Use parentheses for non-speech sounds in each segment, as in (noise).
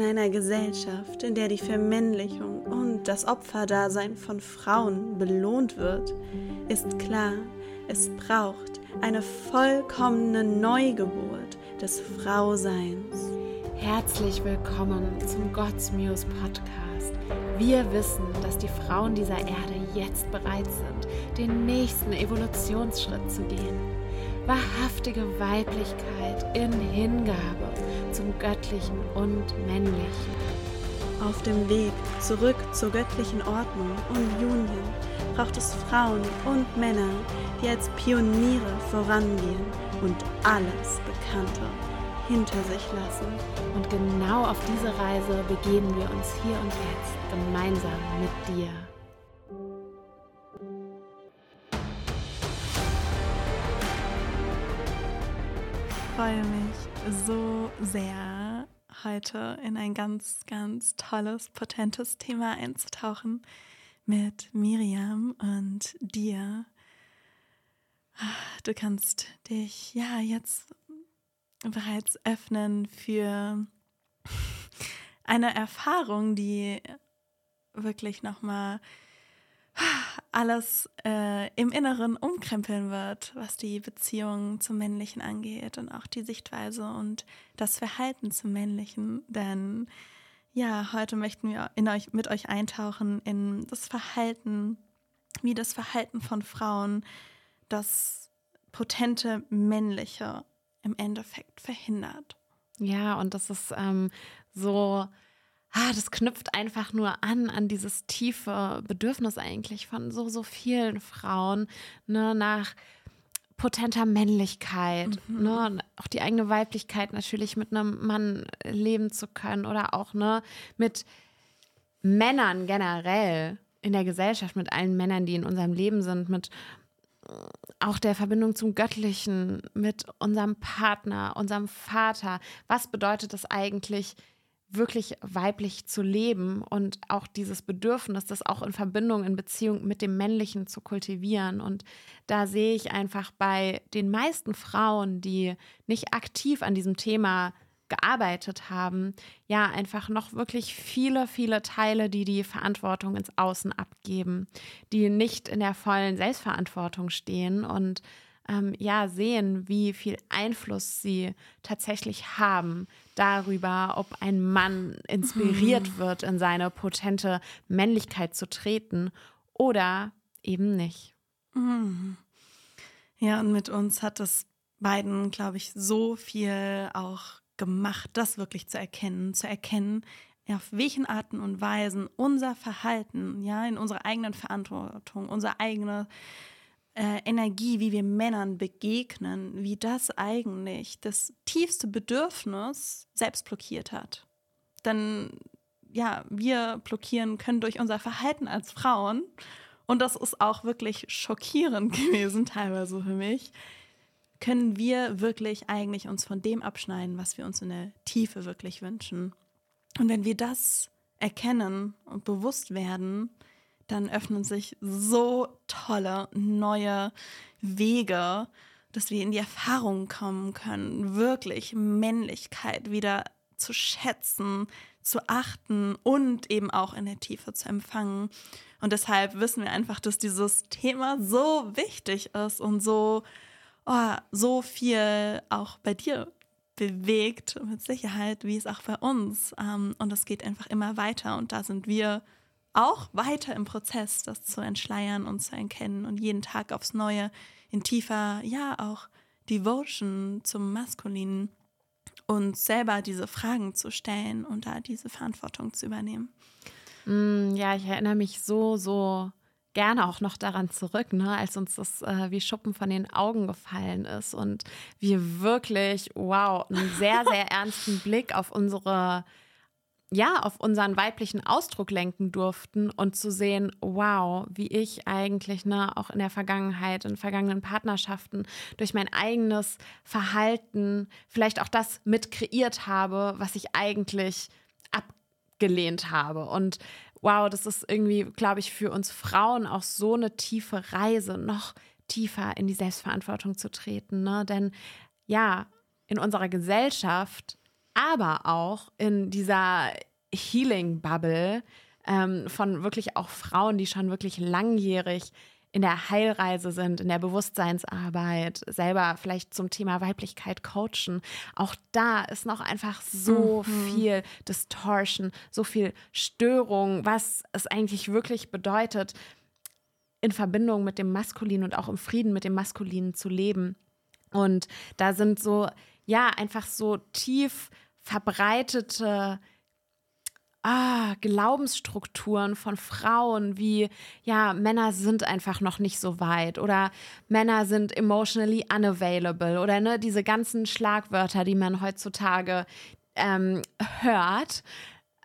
In einer Gesellschaft, in der die Vermännlichung und das Opferdasein von Frauen belohnt wird, ist klar, es braucht eine vollkommene Neugeburt des Frauseins. Herzlich willkommen zum God's Podcast. Wir wissen, dass die Frauen dieser Erde jetzt bereit sind, den nächsten Evolutionsschritt zu gehen. Wahrhaftige Weiblichkeit in Hingabe zum Göttlichen und Männlichen. Auf dem Weg zurück zur göttlichen Ordnung und Union braucht es Frauen und Männer, die als Pioniere vorangehen und alles Bekannte hinter sich lassen. Und genau auf diese Reise begeben wir uns hier und jetzt gemeinsam mit dir. Ich freue mich so sehr, heute in ein ganz, ganz tolles, potentes Thema einzutauchen mit Miriam und dir. Du kannst dich ja jetzt bereits öffnen für eine Erfahrung, die wirklich nochmal alles äh, im Inneren umkrempeln wird, was die Beziehung zum Männlichen angeht und auch die Sichtweise und das Verhalten zum Männlichen. Denn ja, heute möchten wir in euch, mit euch eintauchen in das Verhalten, wie das Verhalten von Frauen das potente Männliche im Endeffekt verhindert. Ja, und das ist ähm, so, ah, das knüpft einfach nur an, an dieses tiefe Bedürfnis eigentlich von so, so vielen Frauen, ne, nach potenter Männlichkeit, mhm. ne, auch die eigene Weiblichkeit natürlich mit einem Mann leben zu können oder auch ne, mit Männern generell in der Gesellschaft, mit allen Männern, die in unserem Leben sind, mit auch der Verbindung zum Göttlichen, mit unserem Partner, unserem Vater. Was bedeutet das eigentlich, wirklich weiblich zu leben und auch dieses Bedürfnis, das auch in Verbindung, in Beziehung mit dem Männlichen zu kultivieren. Und da sehe ich einfach bei den meisten Frauen, die nicht aktiv an diesem Thema gearbeitet haben, ja, einfach noch wirklich viele, viele Teile, die die Verantwortung ins Außen abgeben, die nicht in der vollen Selbstverantwortung stehen und ähm, ja sehen, wie viel Einfluss sie tatsächlich haben darüber, ob ein Mann inspiriert mhm. wird, in seine potente Männlichkeit zu treten oder eben nicht. Mhm. Ja, und mit uns hat es beiden, glaube ich, so viel auch gemacht, das wirklich zu erkennen, zu erkennen, auf welchen Arten und Weisen unser Verhalten, ja, in unserer eigenen Verantwortung, unser eigenes äh, Energie, wie wir Männern begegnen, wie das eigentlich das tiefste Bedürfnis selbst blockiert hat. Denn ja, wir blockieren können durch unser Verhalten als Frauen. Und das ist auch wirklich schockierend (laughs) gewesen, teilweise für mich. Können wir wirklich eigentlich uns von dem abschneiden, was wir uns in der Tiefe wirklich wünschen? Und wenn wir das erkennen und bewusst werden, dann öffnen sich so tolle neue Wege, dass wir in die Erfahrung kommen können, wirklich Männlichkeit wieder zu schätzen, zu achten und eben auch in der Tiefe zu empfangen. Und deshalb wissen wir einfach, dass dieses Thema so wichtig ist und so, oh, so viel auch bei dir bewegt, mit Sicherheit, wie es auch bei uns. Ähm, und es geht einfach immer weiter und da sind wir auch weiter im Prozess, das zu entschleiern und zu erkennen und jeden Tag aufs Neue in tiefer, ja, auch Devotion zum Maskulinen und selber diese Fragen zu stellen und da diese Verantwortung zu übernehmen. Mm, ja, ich erinnere mich so, so gerne auch noch daran zurück, ne, als uns das äh, wie Schuppen von den Augen gefallen ist und wir wirklich, wow, einen sehr, sehr (laughs) ernsten Blick auf unsere ja, auf unseren weiblichen Ausdruck lenken durften und zu sehen, wow, wie ich eigentlich, ne, auch in der Vergangenheit, in vergangenen Partnerschaften, durch mein eigenes Verhalten vielleicht auch das mit kreiert habe, was ich eigentlich abgelehnt habe. Und wow, das ist irgendwie, glaube ich, für uns Frauen auch so eine tiefe Reise, noch tiefer in die Selbstverantwortung zu treten, ne? Denn ja, in unserer Gesellschaft aber auch in dieser Healing-Bubble ähm, von wirklich auch Frauen, die schon wirklich langjährig in der Heilreise sind, in der Bewusstseinsarbeit, selber vielleicht zum Thema Weiblichkeit coachen. Auch da ist noch einfach so mhm. viel Distortion, so viel Störung, was es eigentlich wirklich bedeutet, in Verbindung mit dem Maskulinen und auch im Frieden mit dem Maskulinen zu leben. Und da sind so, ja, einfach so tief verbreitete ah, Glaubensstrukturen von Frauen wie, ja, Männer sind einfach noch nicht so weit oder Männer sind emotionally unavailable oder ne, diese ganzen Schlagwörter, die man heutzutage ähm, hört.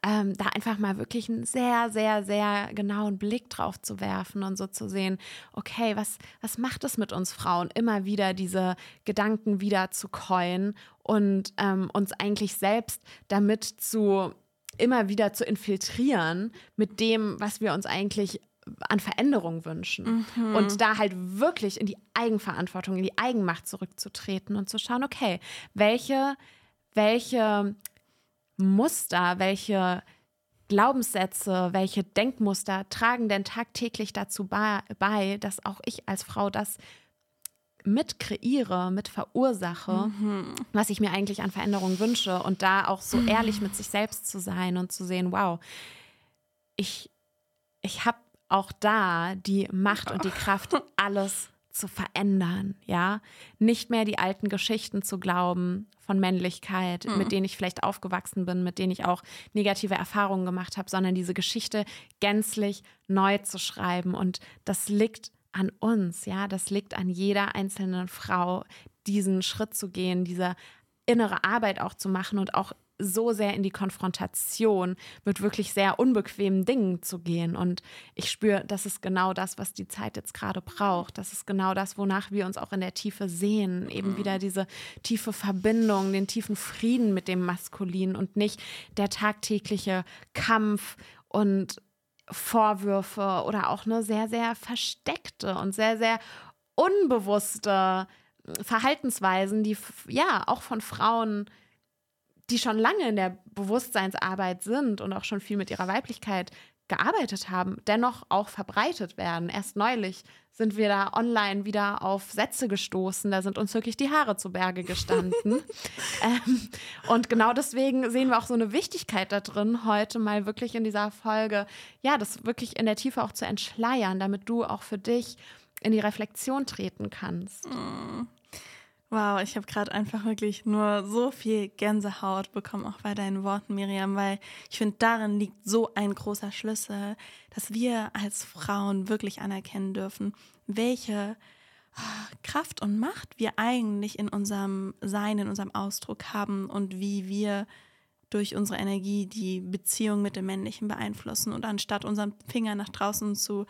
Ähm, da einfach mal wirklich einen sehr, sehr, sehr genauen Blick drauf zu werfen und so zu sehen, okay, was, was macht es mit uns Frauen, immer wieder diese Gedanken wieder zu coin und ähm, uns eigentlich selbst damit zu immer wieder zu infiltrieren mit dem, was wir uns eigentlich an Veränderung wünschen. Mhm. Und da halt wirklich in die Eigenverantwortung, in die Eigenmacht zurückzutreten und zu schauen, okay, welche, welche Muster, welche Glaubenssätze, welche Denkmuster tragen denn tagtäglich dazu bei, dass auch ich als Frau das mit kreiere, mit verursache, mhm. was ich mir eigentlich an Veränderungen wünsche und da auch so mhm. ehrlich mit sich selbst zu sein und zu sehen, wow, ich, ich habe auch da die Macht und die Kraft, (laughs) alles zu verändern, ja, nicht mehr die alten Geschichten zu glauben von Männlichkeit, mhm. mit denen ich vielleicht aufgewachsen bin, mit denen ich auch negative Erfahrungen gemacht habe, sondern diese Geschichte gänzlich neu zu schreiben. Und das liegt an uns, ja, das liegt an jeder einzelnen Frau, diesen Schritt zu gehen, diese innere Arbeit auch zu machen und auch so sehr in die Konfrontation mit wirklich sehr unbequemen Dingen zu gehen. Und ich spüre, das ist genau das, was die Zeit jetzt gerade braucht. Das ist genau das, wonach wir uns auch in der Tiefe sehen. Eben mhm. wieder diese tiefe Verbindung, den tiefen Frieden mit dem Maskulin und nicht der tagtägliche Kampf und Vorwürfe oder auch eine sehr, sehr versteckte und sehr, sehr unbewusste Verhaltensweisen, die ja auch von Frauen, die schon lange in der Bewusstseinsarbeit sind und auch schon viel mit ihrer Weiblichkeit gearbeitet haben, dennoch auch verbreitet werden. Erst neulich sind wir da online wieder auf Sätze gestoßen, da sind uns wirklich die Haare zu Berge gestanden. (laughs) ähm, und genau deswegen sehen wir auch so eine Wichtigkeit da drin, heute mal wirklich in dieser Folge, ja, das wirklich in der Tiefe auch zu entschleiern, damit du auch für dich in die Reflexion treten kannst. Wow, ich habe gerade einfach wirklich nur so viel Gänsehaut bekommen, auch bei deinen Worten, Miriam, weil ich finde, darin liegt so ein großer Schlüssel, dass wir als Frauen wirklich anerkennen dürfen, welche ah, Kraft und Macht wir eigentlich in unserem Sein, in unserem Ausdruck haben und wie wir durch unsere Energie die Beziehung mit dem Männlichen beeinflussen. Und anstatt unseren Finger nach draußen zu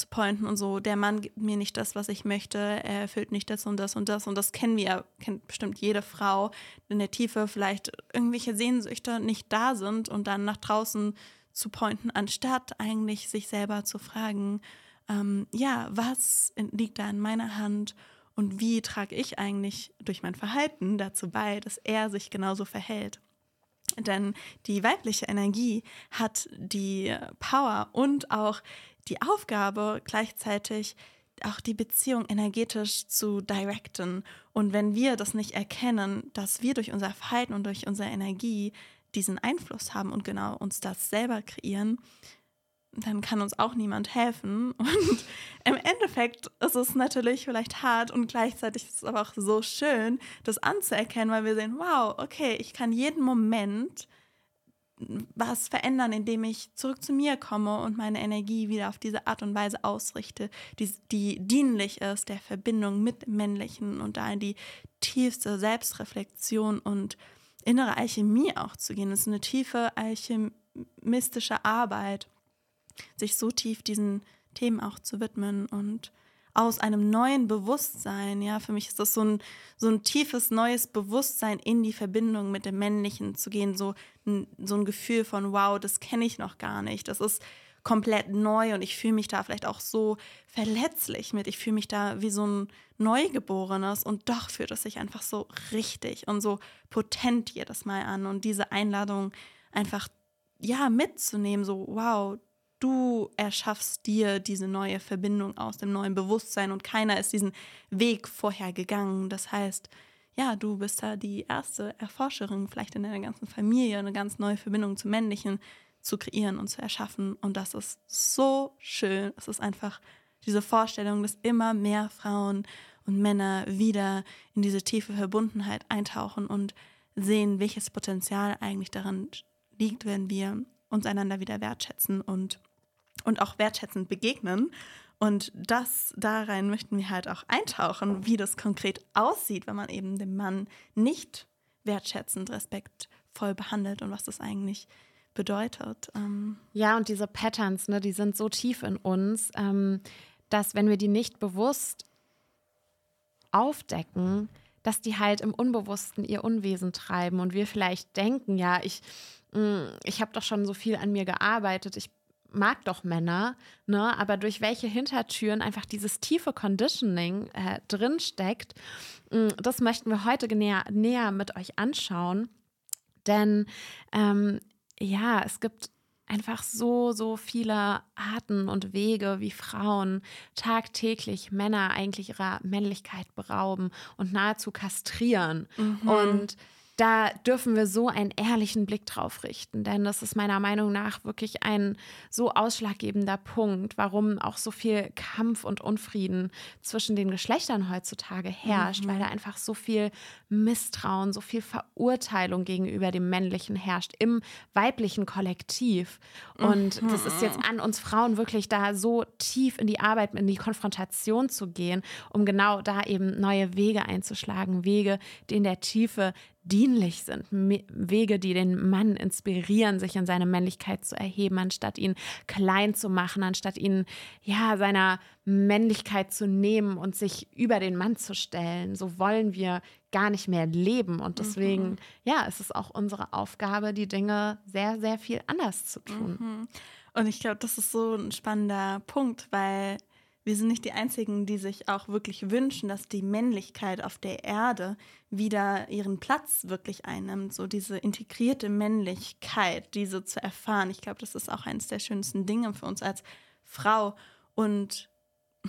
zu pointen und so, der Mann gibt mir nicht das, was ich möchte, er erfüllt nicht das und das und das und das kennen wir, kennt bestimmt jede Frau in der Tiefe, vielleicht irgendwelche Sehnsüchte nicht da sind und dann nach draußen zu pointen, anstatt eigentlich sich selber zu fragen, ähm, ja, was liegt da in meiner Hand und wie trage ich eigentlich durch mein Verhalten dazu bei, dass er sich genauso verhält. Denn die weibliche Energie hat die Power und auch die Aufgabe, gleichzeitig auch die Beziehung energetisch zu directen. Und wenn wir das nicht erkennen, dass wir durch unser Verhalten und durch unsere Energie diesen Einfluss haben und genau uns das selber kreieren, dann kann uns auch niemand helfen. (laughs) Und im Endeffekt ist es natürlich vielleicht hart und gleichzeitig ist es aber auch so schön, das anzuerkennen, weil wir sehen, wow, okay, ich kann jeden Moment was verändern, indem ich zurück zu mir komme und meine Energie wieder auf diese Art und Weise ausrichte, die, die dienlich ist, der Verbindung mit Männlichen und da in die tiefste Selbstreflexion und innere Alchemie auch zu gehen. Das ist eine tiefe alchemistische Arbeit, sich so tief diesen Themen auch zu widmen und aus einem neuen Bewusstsein. Ja, für mich ist das so ein, so ein tiefes neues Bewusstsein in die Verbindung mit dem Männlichen zu gehen. So ein, so ein Gefühl von, wow, das kenne ich noch gar nicht. Das ist komplett neu und ich fühle mich da vielleicht auch so verletzlich mit. Ich fühle mich da wie so ein Neugeborenes und doch fühlt es sich einfach so richtig und so potent jedes Mal an und diese Einladung einfach ja mitzunehmen, so wow, du erschaffst dir diese neue Verbindung aus dem neuen Bewusstsein und keiner ist diesen Weg vorher gegangen. Das heißt, ja, du bist da die erste Erforscherin, vielleicht in deiner ganzen Familie, eine ganz neue Verbindung zum Männlichen zu kreieren und zu erschaffen. Und das ist so schön. Es ist einfach diese Vorstellung, dass immer mehr Frauen und Männer wieder in diese tiefe Verbundenheit eintauchen und sehen, welches Potenzial eigentlich daran liegt, wenn wir uns einander wieder wertschätzen und, und auch wertschätzend begegnen. Und das darein möchten wir halt auch eintauchen, wie das konkret aussieht, wenn man eben den Mann nicht wertschätzend, respektvoll behandelt und was das eigentlich bedeutet. Ähm ja, und diese Patterns, ne, die sind so tief in uns, ähm, dass wenn wir die nicht bewusst aufdecken, dass die halt im Unbewussten ihr Unwesen treiben und wir vielleicht denken, ja, ich, mm, ich habe doch schon so viel an mir gearbeitet, ich mag doch Männer, ne? aber durch welche Hintertüren einfach dieses tiefe Conditioning äh, drinsteckt, mm, das möchten wir heute näher, näher mit euch anschauen. Denn ähm, ja, es gibt einfach so, so viele Arten und Wege, wie Frauen tagtäglich Männer eigentlich ihrer Männlichkeit berauben und nahezu kastrieren. Mhm. Und da dürfen wir so einen ehrlichen Blick drauf richten, denn das ist meiner Meinung nach wirklich ein so ausschlaggebender Punkt, warum auch so viel Kampf und Unfrieden zwischen den Geschlechtern heutzutage herrscht, mhm. weil da einfach so viel Misstrauen, so viel Verurteilung gegenüber dem Männlichen herrscht im weiblichen Kollektiv. Und mhm. das ist jetzt an uns Frauen wirklich da so tief in die Arbeit, in die Konfrontation zu gehen, um genau da eben neue Wege einzuschlagen, Wege, die in der Tiefe dienlich sind, Wege, die den Mann inspirieren, sich in seine Männlichkeit zu erheben, anstatt ihn klein zu machen, anstatt ihn ja seiner Männlichkeit zu nehmen und sich über den Mann zu stellen. So wollen wir gar nicht mehr leben und deswegen mhm. ja, es ist auch unsere Aufgabe, die Dinge sehr sehr viel anders zu tun. Mhm. Und ich glaube, das ist so ein spannender Punkt, weil wir sind nicht die Einzigen, die sich auch wirklich wünschen, dass die Männlichkeit auf der Erde wieder ihren Platz wirklich einnimmt. So diese integrierte Männlichkeit, diese zu erfahren. Ich glaube, das ist auch eines der schönsten Dinge für uns als Frau. Und (laughs)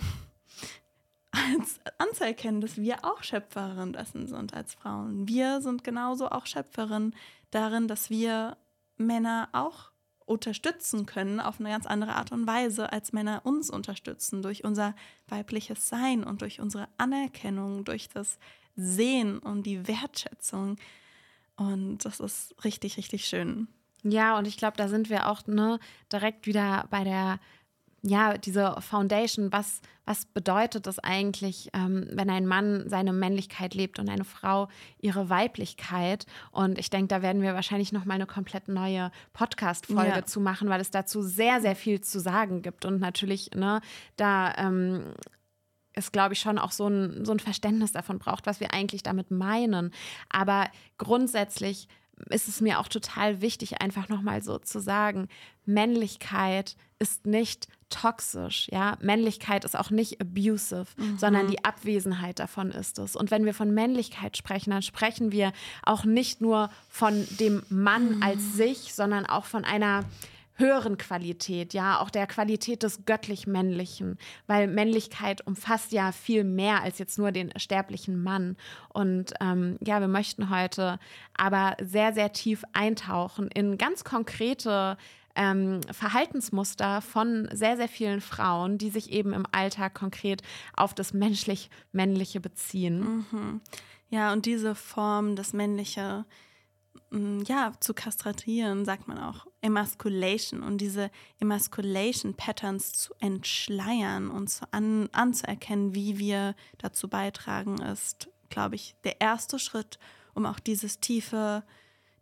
als anzuerkennen, dass wir auch Schöpferin dessen sind als Frauen. Wir sind genauso auch Schöpferin darin, dass wir Männer auch unterstützen können auf eine ganz andere Art und Weise, als Männer uns unterstützen, durch unser weibliches Sein und durch unsere Anerkennung, durch das Sehen und die Wertschätzung. Und das ist richtig, richtig schön. Ja, und ich glaube, da sind wir auch ne, direkt wieder bei der ja, diese Foundation, was, was bedeutet das eigentlich, ähm, wenn ein Mann seine Männlichkeit lebt und eine Frau ihre Weiblichkeit? Und ich denke, da werden wir wahrscheinlich nochmal eine komplett neue Podcast-Folge ja. zu machen, weil es dazu sehr, sehr viel zu sagen gibt. Und natürlich, ne, da ähm, es, glaube ich, schon auch so ein, so ein Verständnis davon braucht, was wir eigentlich damit meinen. Aber grundsätzlich ist es mir auch total wichtig, einfach nochmal so zu sagen, Männlichkeit ist nicht toxisch, ja. Männlichkeit ist auch nicht abusive, mhm. sondern die Abwesenheit davon ist es. Und wenn wir von Männlichkeit sprechen, dann sprechen wir auch nicht nur von dem Mann mhm. als sich, sondern auch von einer höheren Qualität, ja, auch der Qualität des göttlich-männlichen, weil Männlichkeit umfasst ja viel mehr als jetzt nur den sterblichen Mann. Und ähm, ja, wir möchten heute aber sehr, sehr tief eintauchen in ganz konkrete ähm, Verhaltensmuster von sehr, sehr vielen Frauen, die sich eben im Alltag konkret auf das menschlich-männliche beziehen. Mhm. Ja, und diese Form, das Männliche, ja, zu kastratieren, sagt man auch Emasculation und diese Emasculation Patterns zu entschleiern und zu an, anzuerkennen, wie wir dazu beitragen, ist, glaube ich, der erste Schritt, um auch dieses tiefe,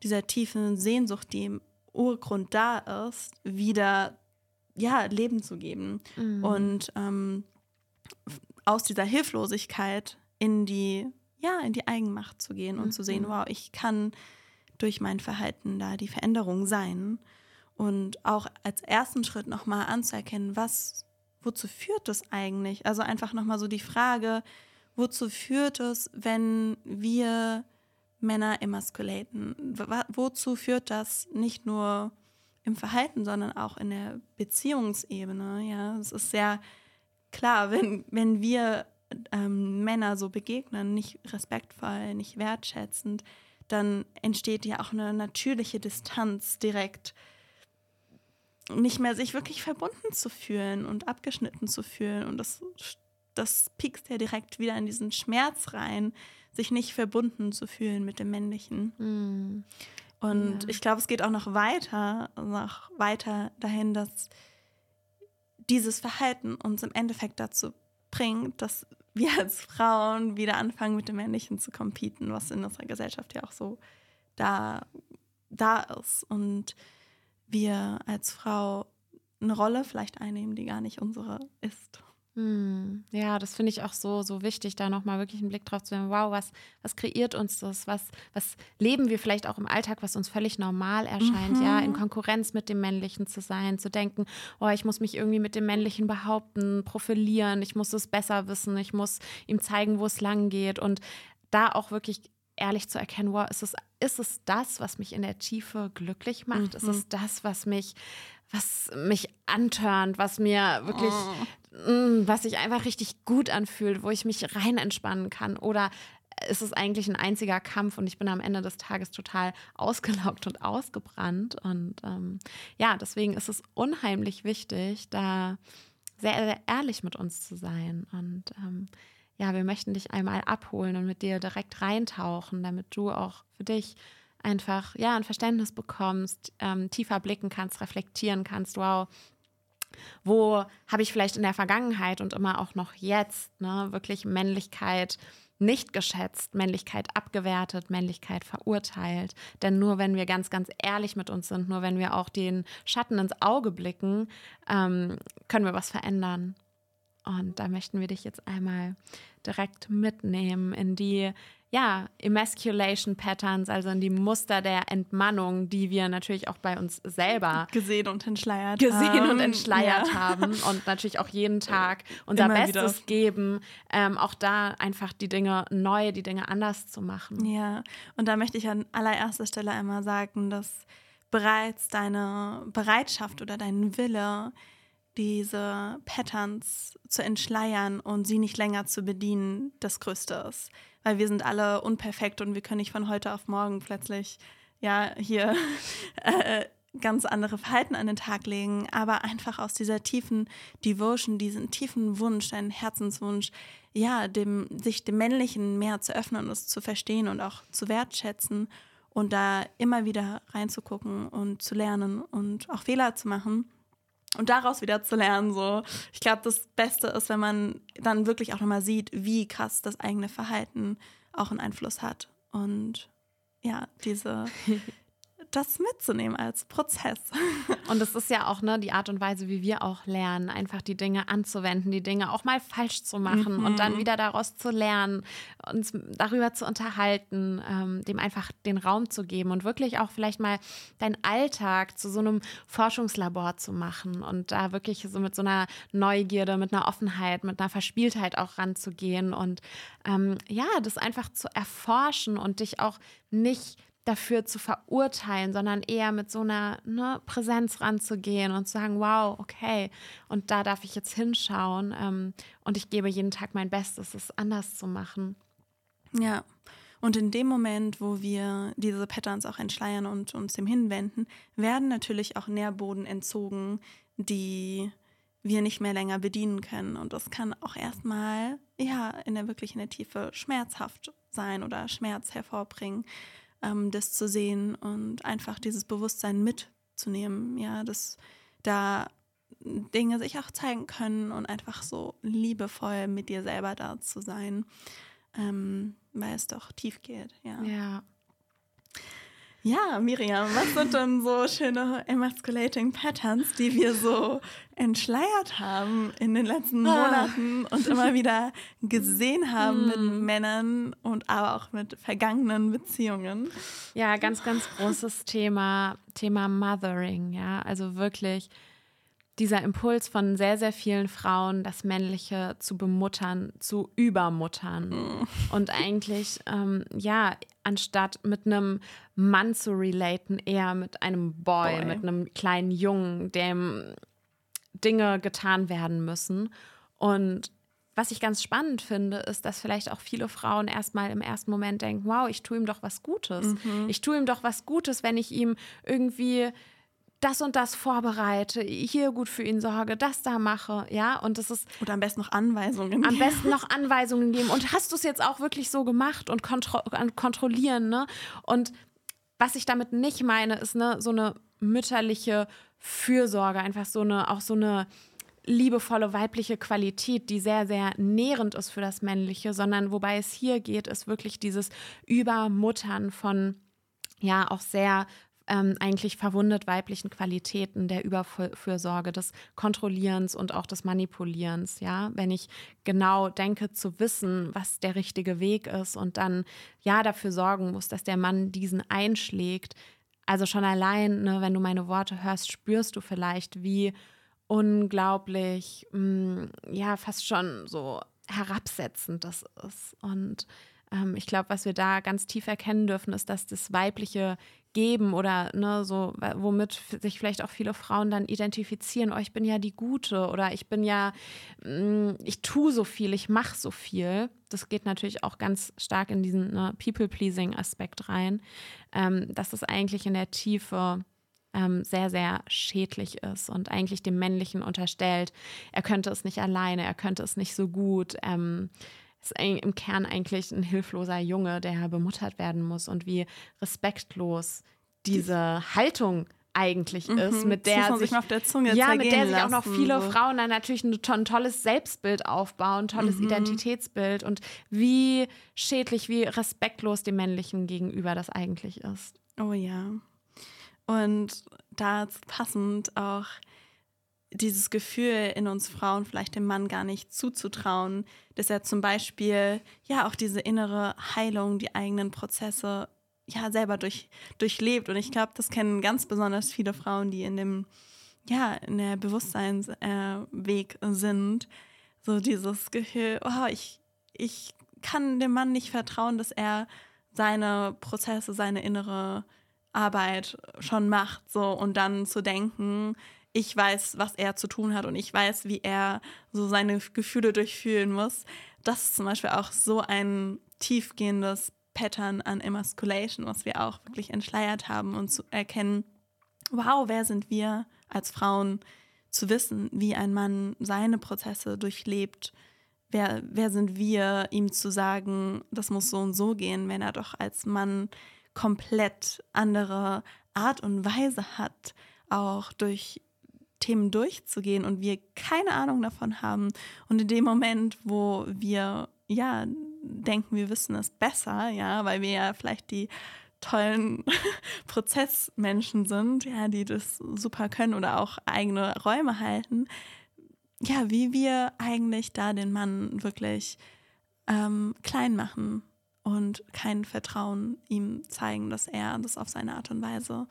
dieser tiefen Sehnsucht, die im Urgrund da ist, wieder ja, Leben zu geben. Mhm. Und ähm, aus dieser Hilflosigkeit in die, ja, in die Eigenmacht zu gehen und mhm. zu sehen, wow, ich kann durch mein Verhalten da die Veränderung sein. Und auch als ersten Schritt nochmal anzuerkennen, was, wozu führt es eigentlich? Also einfach nochmal so die Frage, wozu führt es, wenn wir Männer emasculaten? Wozu führt das nicht nur im Verhalten, sondern auch in der Beziehungsebene? Ja, es ist sehr klar, wenn, wenn wir ähm, Männer so begegnen, nicht respektvoll, nicht wertschätzend, dann entsteht ja auch eine natürliche Distanz direkt nicht mehr sich wirklich verbunden zu fühlen und abgeschnitten zu fühlen. Und das, das piekst ja direkt wieder in diesen Schmerz rein, sich nicht verbunden zu fühlen mit dem Männlichen. Mm. Und ja. ich glaube, es geht auch noch weiter, noch weiter dahin, dass dieses Verhalten uns im Endeffekt dazu bringt, dass wir als Frauen wieder anfangen, mit dem Männlichen zu competen, was in unserer Gesellschaft ja auch so da, da ist. Und wir als Frau eine Rolle vielleicht einnehmen, die gar nicht unsere ist. Hm. Ja, das finde ich auch so, so wichtig, da nochmal wirklich einen Blick drauf zu haben. Wow, was, was kreiert uns das? Was, was leben wir vielleicht auch im Alltag, was uns völlig normal erscheint? Mhm. Ja, in Konkurrenz mit dem Männlichen zu sein, zu denken, oh, ich muss mich irgendwie mit dem Männlichen behaupten, profilieren, ich muss es besser wissen, ich muss ihm zeigen, wo es lang geht. Und da auch wirklich ehrlich zu erkennen, wow, ist es, ist es das, was mich in der Tiefe glücklich macht? Mhm. Ist es das, was mich, was mich antörnt, was mir wirklich, oh. Mm, was sich einfach richtig gut anfühlt, wo ich mich rein entspannen kann? Oder ist es eigentlich ein einziger Kampf und ich bin am Ende des Tages total ausgelaugt und ausgebrannt? Und ähm, ja, deswegen ist es unheimlich wichtig, da sehr, sehr ehrlich mit uns zu sein und ähm, ja, wir möchten dich einmal abholen und mit dir direkt reintauchen, damit du auch für dich einfach ja ein Verständnis bekommst, ähm, tiefer blicken kannst, reflektieren kannst. Wow, wo habe ich vielleicht in der Vergangenheit und immer auch noch jetzt ne, wirklich Männlichkeit nicht geschätzt, Männlichkeit abgewertet, Männlichkeit verurteilt. Denn nur wenn wir ganz, ganz ehrlich mit uns sind, nur wenn wir auch den Schatten ins Auge blicken, ähm, können wir was verändern. Und da möchten wir dich jetzt einmal direkt mitnehmen in die ja, Emasculation Patterns, also in die Muster der Entmannung, die wir natürlich auch bei uns selber gesehen und entschleiert gesehen haben. und entschleiert ja. haben und natürlich auch jeden (laughs) Tag unser Immer Bestes wieder. geben, ähm, auch da einfach die Dinge neu, die Dinge anders zu machen. Ja, und da möchte ich an allererster Stelle einmal sagen, dass bereits deine Bereitschaft oder dein Wille diese Patterns zu entschleiern und sie nicht länger zu bedienen, das Größte ist. Weil wir sind alle unperfekt und wir können nicht von heute auf morgen plötzlich ja hier (laughs) äh, ganz andere Verhalten an den Tag legen, aber einfach aus dieser tiefen Devotion, diesen tiefen Wunsch, einen Herzenswunsch, ja, dem, sich dem Männlichen mehr zu öffnen und es zu verstehen und auch zu wertschätzen und da immer wieder reinzugucken und zu lernen und auch Fehler zu machen und daraus wieder zu lernen. So. Ich glaube, das Beste ist, wenn man dann wirklich auch nochmal sieht, wie krass das eigene Verhalten auch einen Einfluss hat. Und ja, diese, (laughs) das mitzunehmen als Prozess. (laughs) Und es ist ja auch ne, die Art und Weise, wie wir auch lernen, einfach die Dinge anzuwenden, die Dinge auch mal falsch zu machen mhm. und dann mhm. wieder daraus zu lernen, uns darüber zu unterhalten, ähm, dem einfach den Raum zu geben und wirklich auch vielleicht mal deinen Alltag zu so einem Forschungslabor zu machen und da wirklich so mit so einer Neugierde, mit einer Offenheit, mit einer Verspieltheit auch ranzugehen und ähm, ja, das einfach zu erforschen und dich auch nicht dafür zu verurteilen, sondern eher mit so einer ne, Präsenz ranzugehen und zu sagen, wow, okay, und da darf ich jetzt hinschauen ähm, und ich gebe jeden Tag mein Bestes, es anders zu machen. Ja, und in dem Moment, wo wir diese Patterns auch entschleiern und uns dem hinwenden, werden natürlich auch Nährboden entzogen, die wir nicht mehr länger bedienen können. Und das kann auch erstmal, ja, in der wirklich in der Tiefe schmerzhaft sein oder Schmerz hervorbringen ähm, das zu sehen und einfach dieses Bewusstsein mitzunehmen, ja, dass da Dinge sich auch zeigen können und einfach so liebevoll mit dir selber da zu sein, ähm, weil es doch tief geht, ja. Ja. Ja, Miriam, was sind denn so schöne emasculating Patterns, die wir so entschleiert haben in den letzten ah. Monaten und immer (laughs) wieder gesehen haben mit hm. Männern und aber auch mit vergangenen Beziehungen? Ja, ganz, ganz großes Thema, Thema Mothering, ja, also wirklich dieser Impuls von sehr, sehr vielen Frauen, das Männliche zu bemuttern, zu übermuttern. Mm. Und eigentlich, ähm, ja, anstatt mit einem Mann zu relaten, eher mit einem Boy, Boy, mit einem kleinen Jungen, dem Dinge getan werden müssen. Und was ich ganz spannend finde, ist, dass vielleicht auch viele Frauen erstmal im ersten Moment denken, wow, ich tue ihm doch was Gutes. Mhm. Ich tue ihm doch was Gutes, wenn ich ihm irgendwie das und das vorbereite, hier gut für ihn sorge, das da mache, ja, und das ist oder am besten noch Anweisungen. Am besten noch (laughs) Anweisungen geben und hast du es jetzt auch wirklich so gemacht und kontro kontrollieren, ne? Und was ich damit nicht meine, ist ne so eine mütterliche Fürsorge, einfach so eine auch so eine liebevolle weibliche Qualität, die sehr, sehr nährend ist für das Männliche, sondern wobei es hier geht, ist wirklich dieses Übermuttern von ja auch sehr ähm, eigentlich verwundet weiblichen Qualitäten der Überfürsorge, des Kontrollierens und auch des Manipulierens. Ja, wenn ich genau denke zu wissen, was der richtige Weg ist und dann ja dafür sorgen muss, dass der Mann diesen einschlägt. Also schon allein, ne, wenn du meine Worte hörst, spürst du vielleicht, wie unglaublich, mh, mm, ja, fast schon so herabsetzend das ist. Und ähm, ich glaube, was wir da ganz tief erkennen dürfen, ist, dass das weibliche geben oder ne, so, womit sich vielleicht auch viele Frauen dann identifizieren, oh, ich bin ja die Gute oder ich bin ja, mm, ich tue so viel, ich mache so viel. Das geht natürlich auch ganz stark in diesen ne, People-Pleasing-Aspekt rein, ähm, dass es eigentlich in der Tiefe ähm, sehr, sehr schädlich ist und eigentlich dem Männlichen unterstellt, er könnte es nicht alleine, er könnte es nicht so gut. Ähm, ist im Kern eigentlich ein hilfloser Junge, der bemuttert werden muss und wie respektlos diese Haltung eigentlich mhm, ist, mit der sich, auf der Zunge ja, mit der sich auch noch viele so. Frauen dann natürlich ein, ein, tolles Selbstbild aufbauen, ein tolles mhm. Identitätsbild und wie schädlich, wie respektlos dem Männlichen gegenüber das eigentlich ist. Oh ja. Und dazu passend auch dieses Gefühl in uns Frauen vielleicht dem Mann gar nicht zuzutrauen, dass er zum Beispiel ja auch diese innere Heilung, die eigenen Prozesse ja selber durch, durchlebt. Und ich glaube, das kennen ganz besonders viele Frauen, die in dem, ja, in der Bewusstseinsweg äh, sind. So dieses Gefühl, oh, ich, ich kann dem Mann nicht vertrauen, dass er seine Prozesse, seine innere Arbeit schon macht, so und dann zu denken, ich weiß, was er zu tun hat und ich weiß, wie er so seine Gefühle durchfühlen muss. Das ist zum Beispiel auch so ein tiefgehendes Pattern an Emasculation, was wir auch wirklich entschleiert haben und zu erkennen, wow, wer sind wir als Frauen, zu wissen, wie ein Mann seine Prozesse durchlebt. Wer, wer sind wir, ihm zu sagen, das muss so und so gehen, wenn er doch als Mann komplett andere Art und Weise hat, auch durch Themen durchzugehen und wir keine Ahnung davon haben. Und in dem Moment, wo wir ja denken, wir wissen es besser, ja, weil wir ja vielleicht die tollen (laughs) Prozessmenschen sind, ja, die das super können oder auch eigene Räume halten, ja, wie wir eigentlich da den Mann wirklich ähm, klein machen und kein Vertrauen ihm zeigen, dass er das auf seine Art und Weise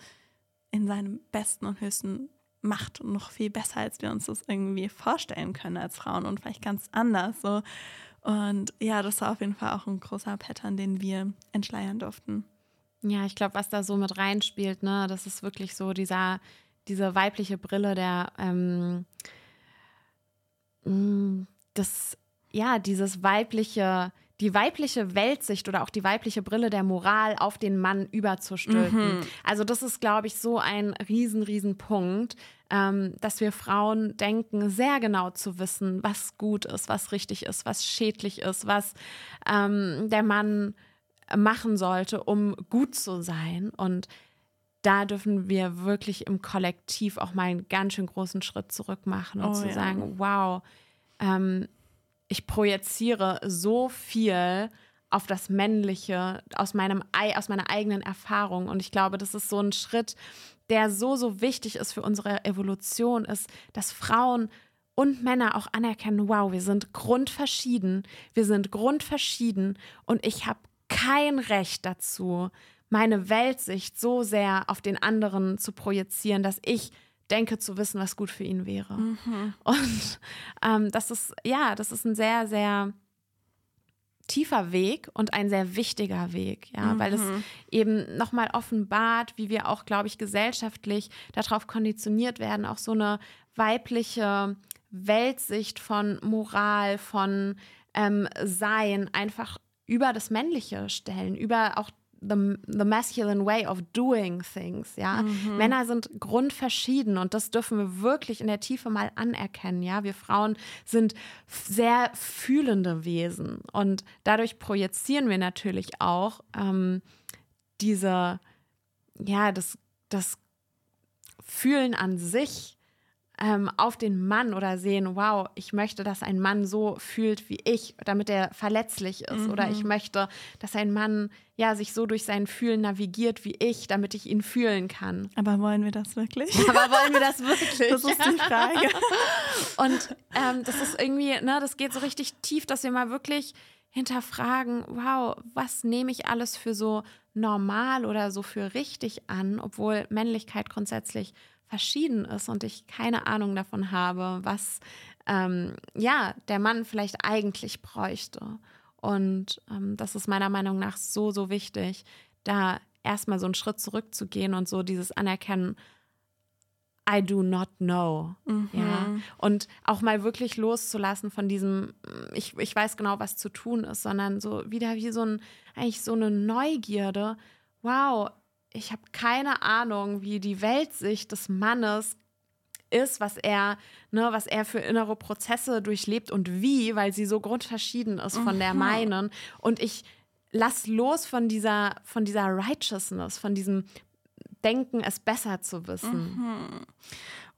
in seinem besten und höchsten macht noch viel besser, als wir uns das irgendwie vorstellen können als Frauen und vielleicht ganz anders. So. Und ja, das war auf jeden Fall auch ein großer Pattern, den wir entschleiern durften. Ja, ich glaube, was da so mit reinspielt, ne, das ist wirklich so dieser, diese weibliche Brille der, ähm, mm, das, ja, dieses weibliche, die weibliche Weltsicht oder auch die weibliche Brille der Moral auf den Mann überzustülpen. Mhm. Also das ist, glaube ich, so ein riesen, riesen Punkt, ähm, dass wir Frauen denken, sehr genau zu wissen, was gut ist, was richtig ist, was schädlich ist, was ähm, der Mann machen sollte, um gut zu sein. Und da dürfen wir wirklich im Kollektiv auch mal einen ganz schön großen Schritt zurück machen und oh, zu ja. sagen, wow, ähm, ich projiziere so viel auf das Männliche aus meinem aus meiner eigenen Erfahrung. Und ich glaube, das ist so ein Schritt, der so so wichtig ist für unsere Evolution ist, dass Frauen und Männer auch anerkennen, wow, wir sind grundverschieden, wir sind grundverschieden und ich habe kein Recht dazu, meine Weltsicht so sehr auf den anderen zu projizieren, dass ich denke zu wissen, was gut für ihn wäre. Mhm. Und ähm, das ist, ja, das ist ein sehr, sehr tiefer Weg und ein sehr wichtiger Weg, ja, mhm. weil es mhm. eben nochmal offenbart, wie wir auch, glaube ich, gesellschaftlich darauf konditioniert werden, auch so eine weibliche Weltsicht von Moral, von ähm, Sein einfach über das Männliche stellen, über auch the, the masculine way of doing things, ja. Mhm. Männer sind grundverschieden und das dürfen wir wirklich in der Tiefe mal anerkennen, ja. Wir Frauen sind sehr fühlende Wesen und dadurch projizieren wir natürlich auch ähm, diese, ja, das, das Fühlen an sich ähm, auf den Mann oder sehen, wow, ich möchte, dass ein Mann so fühlt wie ich, damit er verletzlich ist. Mhm. Oder ich möchte, dass ein Mann ja sich so durch sein Fühlen navigiert wie ich, damit ich ihn fühlen kann. Aber wollen wir das wirklich? (laughs) Aber wollen wir das wirklich? Das ist die Frage. (laughs) Und ähm, das ist irgendwie, ne, das geht so richtig tief, dass wir mal wirklich hinterfragen, wow, was nehme ich alles für so normal oder so für richtig an, obwohl Männlichkeit grundsätzlich verschieden ist und ich keine Ahnung davon habe, was ähm, ja der Mann vielleicht eigentlich bräuchte. Und ähm, das ist meiner Meinung nach so, so wichtig, da erstmal so einen Schritt zurückzugehen und so dieses Anerkennen, I do not know. Mhm. Ja. Und auch mal wirklich loszulassen von diesem, ich, ich weiß genau, was zu tun ist, sondern so wieder wie so ein, eigentlich so eine Neugierde. Wow, ich habe keine Ahnung, wie die Weltsicht des Mannes ist, was er, ne, was er für innere Prozesse durchlebt und wie, weil sie so grundverschieden ist von mhm. der meinen. Und ich lass los von dieser, von dieser Righteousness, von diesem Denken, es besser zu wissen. Mhm.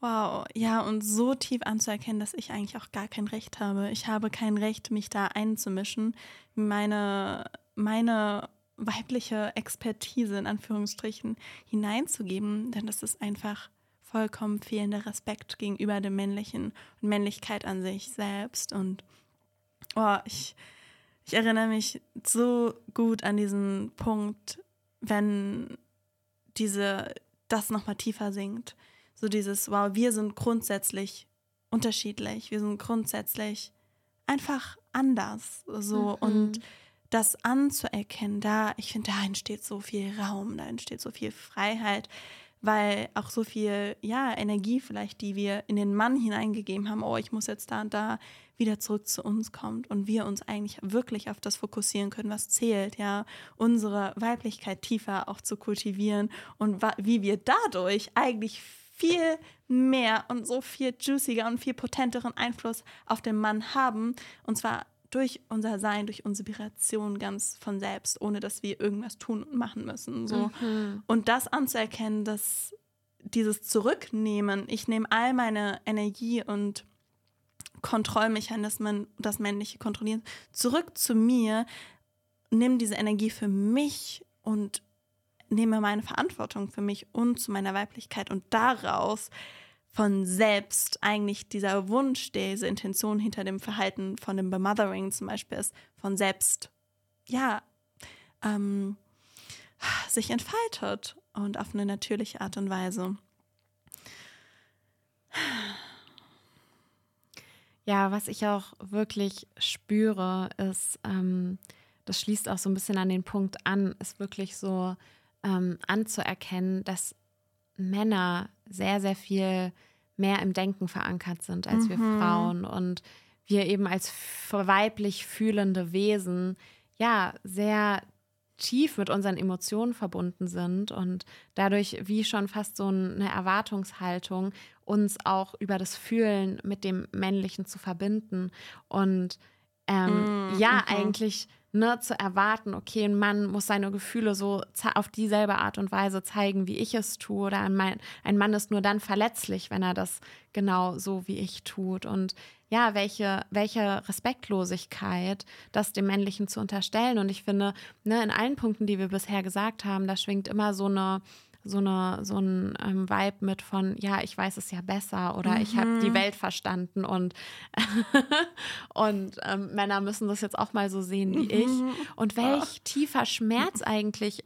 Wow, ja, und so tief anzuerkennen, dass ich eigentlich auch gar kein Recht habe. Ich habe kein Recht, mich da einzumischen. Meine, meine weibliche Expertise in Anführungsstrichen hineinzugeben, denn das ist einfach vollkommen fehlender Respekt gegenüber dem Männlichen und Männlichkeit an sich selbst. Und oh, ich, ich erinnere mich so gut an diesen Punkt, wenn diese das nochmal tiefer singt. So dieses, wow, wir sind grundsätzlich unterschiedlich, wir sind grundsätzlich einfach anders. So mhm. und das anzuerkennen, da, ich finde, da entsteht so viel Raum, da entsteht so viel Freiheit, weil auch so viel, ja, Energie vielleicht, die wir in den Mann hineingegeben haben, oh, ich muss jetzt da und da wieder zurück zu uns kommt und wir uns eigentlich wirklich auf das fokussieren können, was zählt, ja, unsere Weiblichkeit tiefer auch zu kultivieren und wie wir dadurch eigentlich viel mehr und so viel juiciger und viel potenteren Einfluss auf den Mann haben. Und zwar durch unser Sein, durch Inspiration ganz von selbst, ohne dass wir irgendwas tun und machen müssen. So. Mhm. Und das anzuerkennen, dass dieses Zurücknehmen, ich nehme all meine Energie und Kontrollmechanismen, das männliche Kontrollieren, zurück zu mir, nehme diese Energie für mich und nehme meine Verantwortung für mich und zu meiner Weiblichkeit und daraus von selbst eigentlich dieser Wunsch, diese Intention hinter dem Verhalten von dem Bemothering zum Beispiel ist, von selbst, ja, ähm, sich entfaltet und auf eine natürliche Art und Weise. Ja, was ich auch wirklich spüre, ist, ähm, das schließt auch so ein bisschen an den Punkt an, ist wirklich so ähm, anzuerkennen, dass Männer sehr, sehr viel mehr im Denken verankert sind als mhm. wir Frauen und wir eben als weiblich fühlende Wesen ja sehr tief mit unseren Emotionen verbunden sind und dadurch wie schon fast so eine Erwartungshaltung, uns auch über das Fühlen mit dem Männlichen zu verbinden und ähm, mm, ja, mhm. eigentlich ne, zu erwarten, okay, ein Mann muss seine Gefühle so auf dieselbe Art und Weise zeigen, wie ich es tue. Oder ein Mann, ein Mann ist nur dann verletzlich, wenn er das genau so wie ich tut. Und ja, welche, welche Respektlosigkeit, das dem Männlichen zu unterstellen. Und ich finde, ne, in allen Punkten, die wir bisher gesagt haben, da schwingt immer so eine so, eine, so ein ähm, Vibe mit von, ja, ich weiß es ja besser oder mhm. ich habe die Welt verstanden und, (laughs) und ähm, Männer müssen das jetzt auch mal so sehen wie mhm. ich. Und welch oh. tiefer Schmerz eigentlich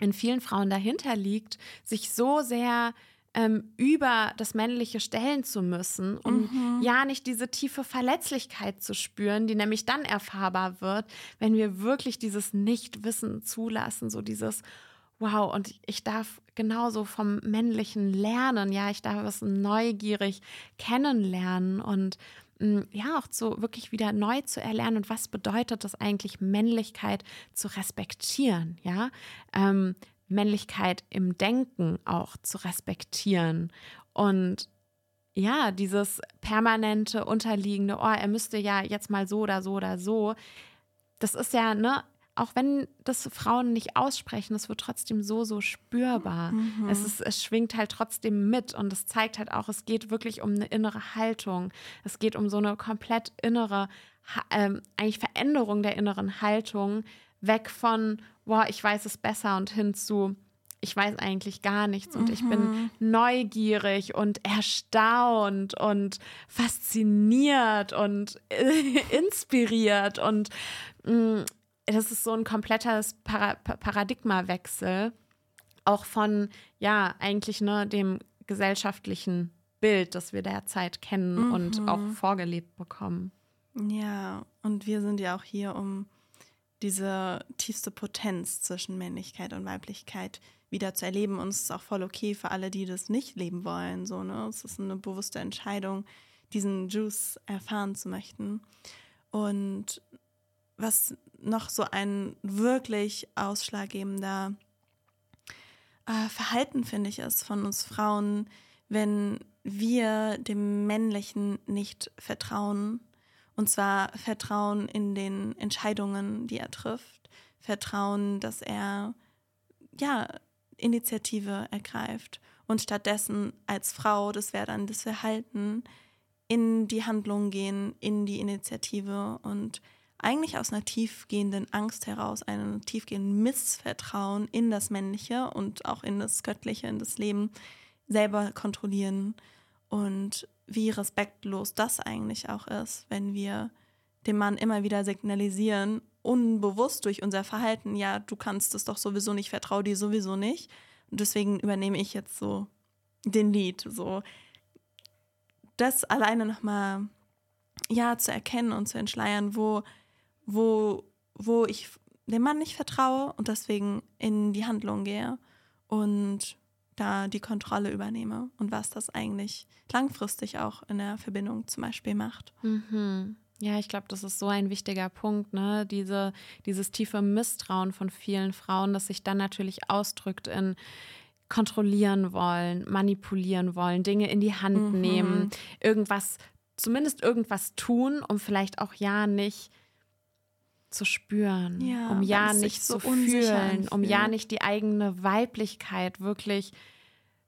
in vielen Frauen dahinter liegt, sich so sehr ähm, über das Männliche stellen zu müssen, um mhm. ja nicht diese tiefe Verletzlichkeit zu spüren, die nämlich dann erfahrbar wird, wenn wir wirklich dieses Nichtwissen zulassen, so dieses, wow, und ich darf genauso vom Männlichen lernen, ja, ich darf es neugierig kennenlernen und mm, ja, auch so wirklich wieder neu zu erlernen und was bedeutet das eigentlich, Männlichkeit zu respektieren, ja, ähm, Männlichkeit im Denken auch zu respektieren und ja, dieses permanente unterliegende, oh, er müsste ja jetzt mal so oder so oder so, das ist ja, ne, auch wenn das Frauen nicht aussprechen, es wird trotzdem so, so spürbar. Mhm. Es, ist, es schwingt halt trotzdem mit und es zeigt halt auch, es geht wirklich um eine innere Haltung. Es geht um so eine komplett innere, ähm, eigentlich Veränderung der inneren Haltung, weg von, boah, ich weiß es besser und hin zu, ich weiß eigentlich gar nichts und mhm. ich bin mhm. neugierig und erstaunt und fasziniert und (laughs) inspiriert und mh, mm, das ist so ein kompletter Para Paradigmawechsel, auch von, ja, eigentlich ne, dem gesellschaftlichen Bild, das wir derzeit kennen mhm. und auch vorgelebt bekommen. Ja, und wir sind ja auch hier, um diese tiefste Potenz zwischen Männlichkeit und Weiblichkeit wieder zu erleben. Und es ist auch voll okay für alle, die das nicht leben wollen. So, ne? Es ist eine bewusste Entscheidung, diesen Juice erfahren zu möchten. Und was noch so ein wirklich ausschlaggebender äh, Verhalten, finde ich, ist von uns Frauen, wenn wir dem Männlichen nicht vertrauen. Und zwar Vertrauen in den Entscheidungen, die er trifft. Vertrauen, dass er ja Initiative ergreift. Und stattdessen als Frau, das wäre dann das Verhalten, in die Handlung gehen, in die Initiative und eigentlich aus einer tiefgehenden Angst heraus, einem tiefgehenden Missvertrauen in das Männliche und auch in das Göttliche, in das Leben selber kontrollieren und wie respektlos das eigentlich auch ist, wenn wir dem Mann immer wieder signalisieren, unbewusst durch unser Verhalten, ja, du kannst es doch sowieso nicht, vertrau dir sowieso nicht. Und deswegen übernehme ich jetzt so den Lied. So das alleine nochmal ja zu erkennen und zu entschleiern, wo wo, wo ich dem Mann nicht vertraue und deswegen in die Handlung gehe und da die Kontrolle übernehme und was das eigentlich langfristig auch in der Verbindung zum Beispiel macht. Mhm. Ja, ich glaube, das ist so ein wichtiger Punkt, ne? Diese, dieses tiefe Misstrauen von vielen Frauen, das sich dann natürlich ausdrückt in kontrollieren wollen, manipulieren wollen, Dinge in die Hand mhm. nehmen, irgendwas, zumindest irgendwas tun, um vielleicht auch ja nicht zu spüren, ja, um ja nicht so zu fühlen, um ja nicht die eigene Weiblichkeit wirklich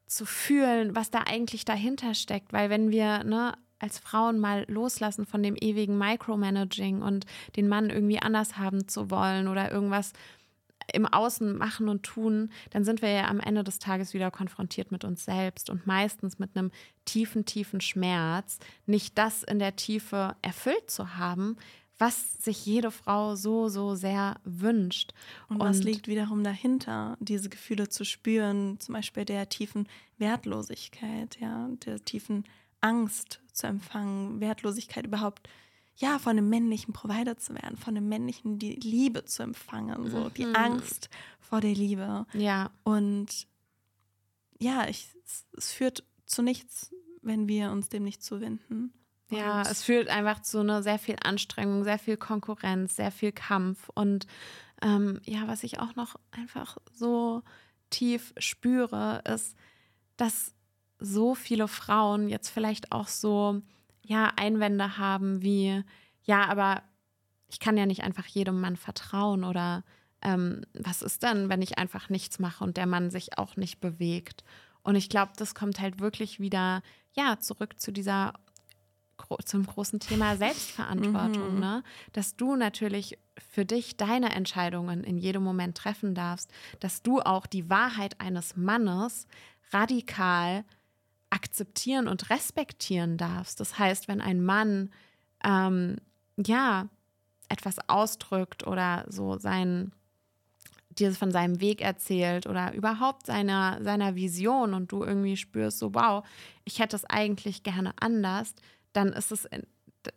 zu fühlen, was da eigentlich dahinter steckt. Weil wenn wir ne, als Frauen mal loslassen von dem ewigen Micromanaging und den Mann irgendwie anders haben zu wollen oder irgendwas im Außen machen und tun, dann sind wir ja am Ende des Tages wieder konfrontiert mit uns selbst und meistens mit einem tiefen, tiefen Schmerz, nicht das in der Tiefe erfüllt zu haben, was sich jede Frau so, so sehr wünscht. Und, was liegt wiederum dahinter, diese Gefühle zu spüren, zum Beispiel der tiefen Wertlosigkeit, ja, der tiefen Angst zu empfangen, Wertlosigkeit überhaupt, ja, von einem männlichen Provider zu werden, von einem männlichen die Liebe zu empfangen, so mhm. die Angst vor der Liebe. Ja. Und ja, ich, es führt zu nichts, wenn wir uns dem nicht zuwenden. Ja, es führt einfach zu einer sehr viel Anstrengung, sehr viel Konkurrenz, sehr viel Kampf. Und ähm, ja, was ich auch noch einfach so tief spüre, ist, dass so viele Frauen jetzt vielleicht auch so ja Einwände haben wie ja, aber ich kann ja nicht einfach jedem Mann vertrauen oder ähm, was ist dann, wenn ich einfach nichts mache und der Mann sich auch nicht bewegt? Und ich glaube, das kommt halt wirklich wieder, ja, zurück zu dieser zum großen Thema Selbstverantwortung, mhm. ne? Dass du natürlich für dich deine Entscheidungen in jedem Moment treffen darfst, dass du auch die Wahrheit eines Mannes radikal akzeptieren und respektieren darfst. Das heißt, wenn ein Mann ähm, ja etwas ausdrückt oder so sein dir von seinem Weg erzählt oder überhaupt seiner, seiner Vision und du irgendwie spürst, so wow, ich hätte es eigentlich gerne anders, dann ist es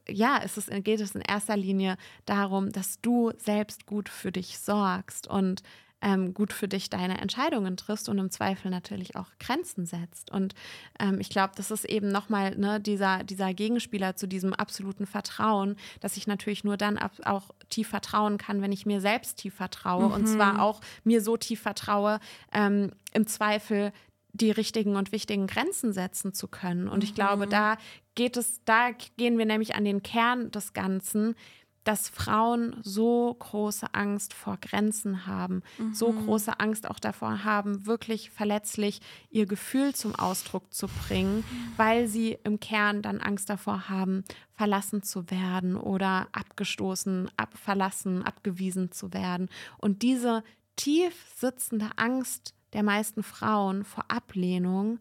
ja, ist es, geht es in erster Linie darum, dass du selbst gut für dich sorgst und ähm, gut für dich deine Entscheidungen triffst und im Zweifel natürlich auch Grenzen setzt. Und ähm, ich glaube, das ist eben nochmal ne, dieser, dieser Gegenspieler zu diesem absoluten Vertrauen, dass ich natürlich nur dann auch tief vertrauen kann, wenn ich mir selbst tief vertraue. Mhm. Und zwar auch mir so tief vertraue, ähm, im Zweifel die richtigen und wichtigen Grenzen setzen zu können. Und ich glaube, mhm. da geht es, da gehen wir nämlich an den Kern des Ganzen dass Frauen so große Angst vor Grenzen haben, mhm. so große Angst auch davor haben, wirklich verletzlich ihr Gefühl zum Ausdruck zu bringen, mhm. weil sie im Kern dann Angst davor haben, verlassen zu werden oder abgestoßen, ab, verlassen, abgewiesen zu werden. Und diese tief sitzende Angst der meisten Frauen vor Ablehnung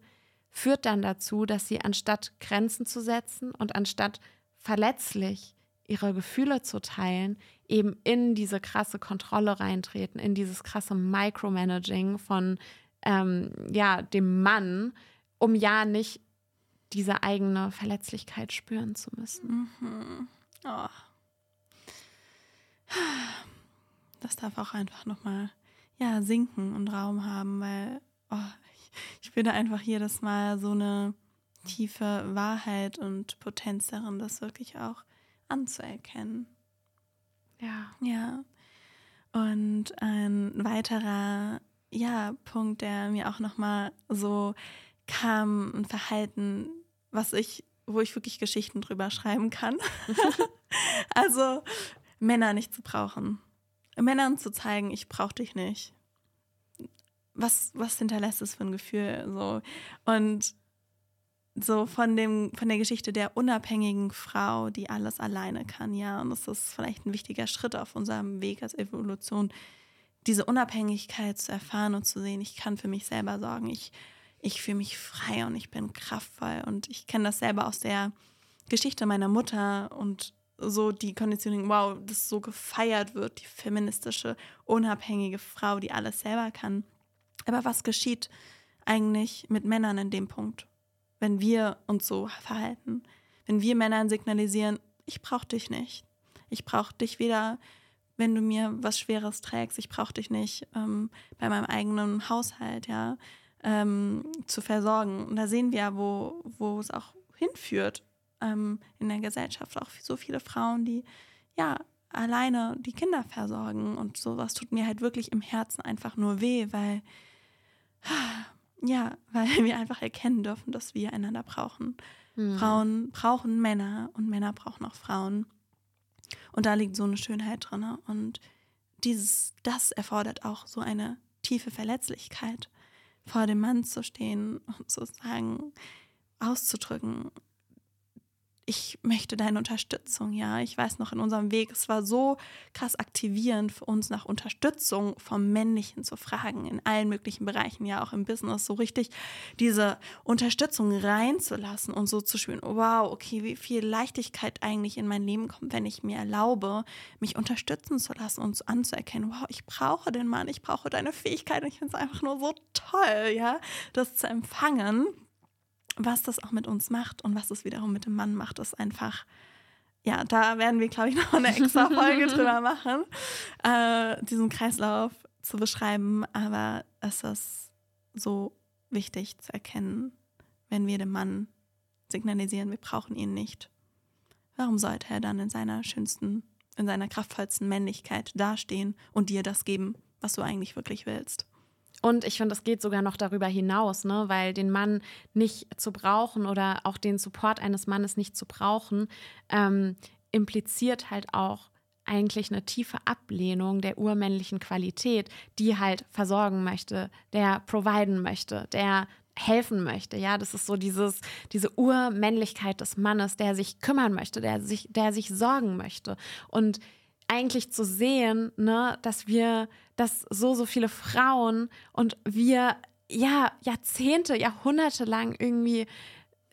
führt dann dazu, dass sie anstatt Grenzen zu setzen und anstatt verletzlich ihre Gefühle zu teilen, eben in diese krasse Kontrolle reintreten, in dieses krasse Micromanaging von ähm, ja, dem Mann, um ja nicht diese eigene Verletzlichkeit spüren zu müssen. Mhm. Oh. Das darf auch einfach nochmal ja, sinken und Raum haben, weil oh, ich, spüre einfach jedes Mal so eine tiefe Wahrheit und Potenz darin, das wirklich auch anzuerkennen. Ja. Ja. Und ein weiterer ja, Punkt, der mir auch nochmal so kam, ein Verhalten, was ich, wo ich wirklich Geschichten drüber schreiben kann. (laughs) also Männer nicht zu brauchen. Männern zu zeigen, ich brauche dich nicht. Was, was hinterlässt es für ein Gefühl? So. Und so von dem von der Geschichte der unabhängigen Frau, die alles alleine kann, ja, und das ist vielleicht ein wichtiger Schritt auf unserem Weg als Evolution, diese Unabhängigkeit zu erfahren und zu sehen, ich kann für mich selber sorgen, ich ich fühle mich frei und ich bin kraftvoll und ich kenne das selber aus der Geschichte meiner Mutter und so die Konditionierung, wow, das so gefeiert wird, die feministische, unabhängige Frau, die alles selber kann. Aber was geschieht eigentlich mit Männern in dem Punkt? wenn wir uns so verhalten. Wenn wir Männern signalisieren, ich brauche dich nicht. Ich brauche dich weder, wenn du mir was Schweres trägst. Ich brauche dich nicht ähm, bei meinem eigenen Haushalt, ja, ähm, zu versorgen. Und da sehen wir ja, wo, es auch hinführt ähm, in der Gesellschaft. Auch so viele Frauen, die ja alleine die Kinder versorgen. Und sowas tut mir halt wirklich im Herzen einfach nur weh, weil (sighs) ja, weil (laughs) wir einfach erkennen dürfen, dass wir einander brauchen. Mhm. Frauen brauchen Männer und Männer brauchen auch Frauen. Und da liegt so eine Schönheit drin. Und dieses, das erfordert auch so eine tiefe Verletzlichkeit, vor dem Mann zu stehen und zu sagen, auszudrücken, ich möchte deine Unterstützung, ja. Ich weiß noch in unserem Weg, es war so krass aktivierend für uns nach Unterstützung vom Männlichen zu fragen, in allen möglichen Bereichen, ja, auch im Business, so richtig diese Unterstützung reinzulassen und so zu spüren, wow, okay, wie viel Leichtigkeit eigentlich in mein Leben kommt, wenn ich mir erlaube, mich unterstützen zu lassen und anzuerkennen, wow, ich brauche den Mann, ich brauche deine Fähigkeit und ich finde es einfach nur so toll, ja, das zu empfangen was das auch mit uns macht und was es wiederum mit dem Mann macht, ist einfach, ja, da werden wir, glaube ich, (laughs) noch eine extra Folge drüber machen, äh, diesen Kreislauf zu beschreiben. Aber es ist so wichtig zu erkennen, wenn wir dem Mann signalisieren, wir brauchen ihn nicht. Warum sollte er dann in seiner schönsten, in seiner kraftvollsten Männlichkeit dastehen und dir das geben, was du eigentlich wirklich willst? Und ich finde, es geht sogar noch darüber hinaus, ne? weil den Mann nicht zu brauchen oder auch den Support eines Mannes nicht zu brauchen, ähm, impliziert halt auch eigentlich eine tiefe Ablehnung der urmännlichen Qualität, die halt versorgen möchte, der providen möchte, der helfen möchte. Ja, das ist so dieses, diese Urmännlichkeit des Mannes, der sich kümmern möchte, der sich, der sich sorgen möchte. Und eigentlich zu sehen, ne, dass wir, dass so, so viele Frauen und wir ja Jahrzehnte, Jahrhunderte lang irgendwie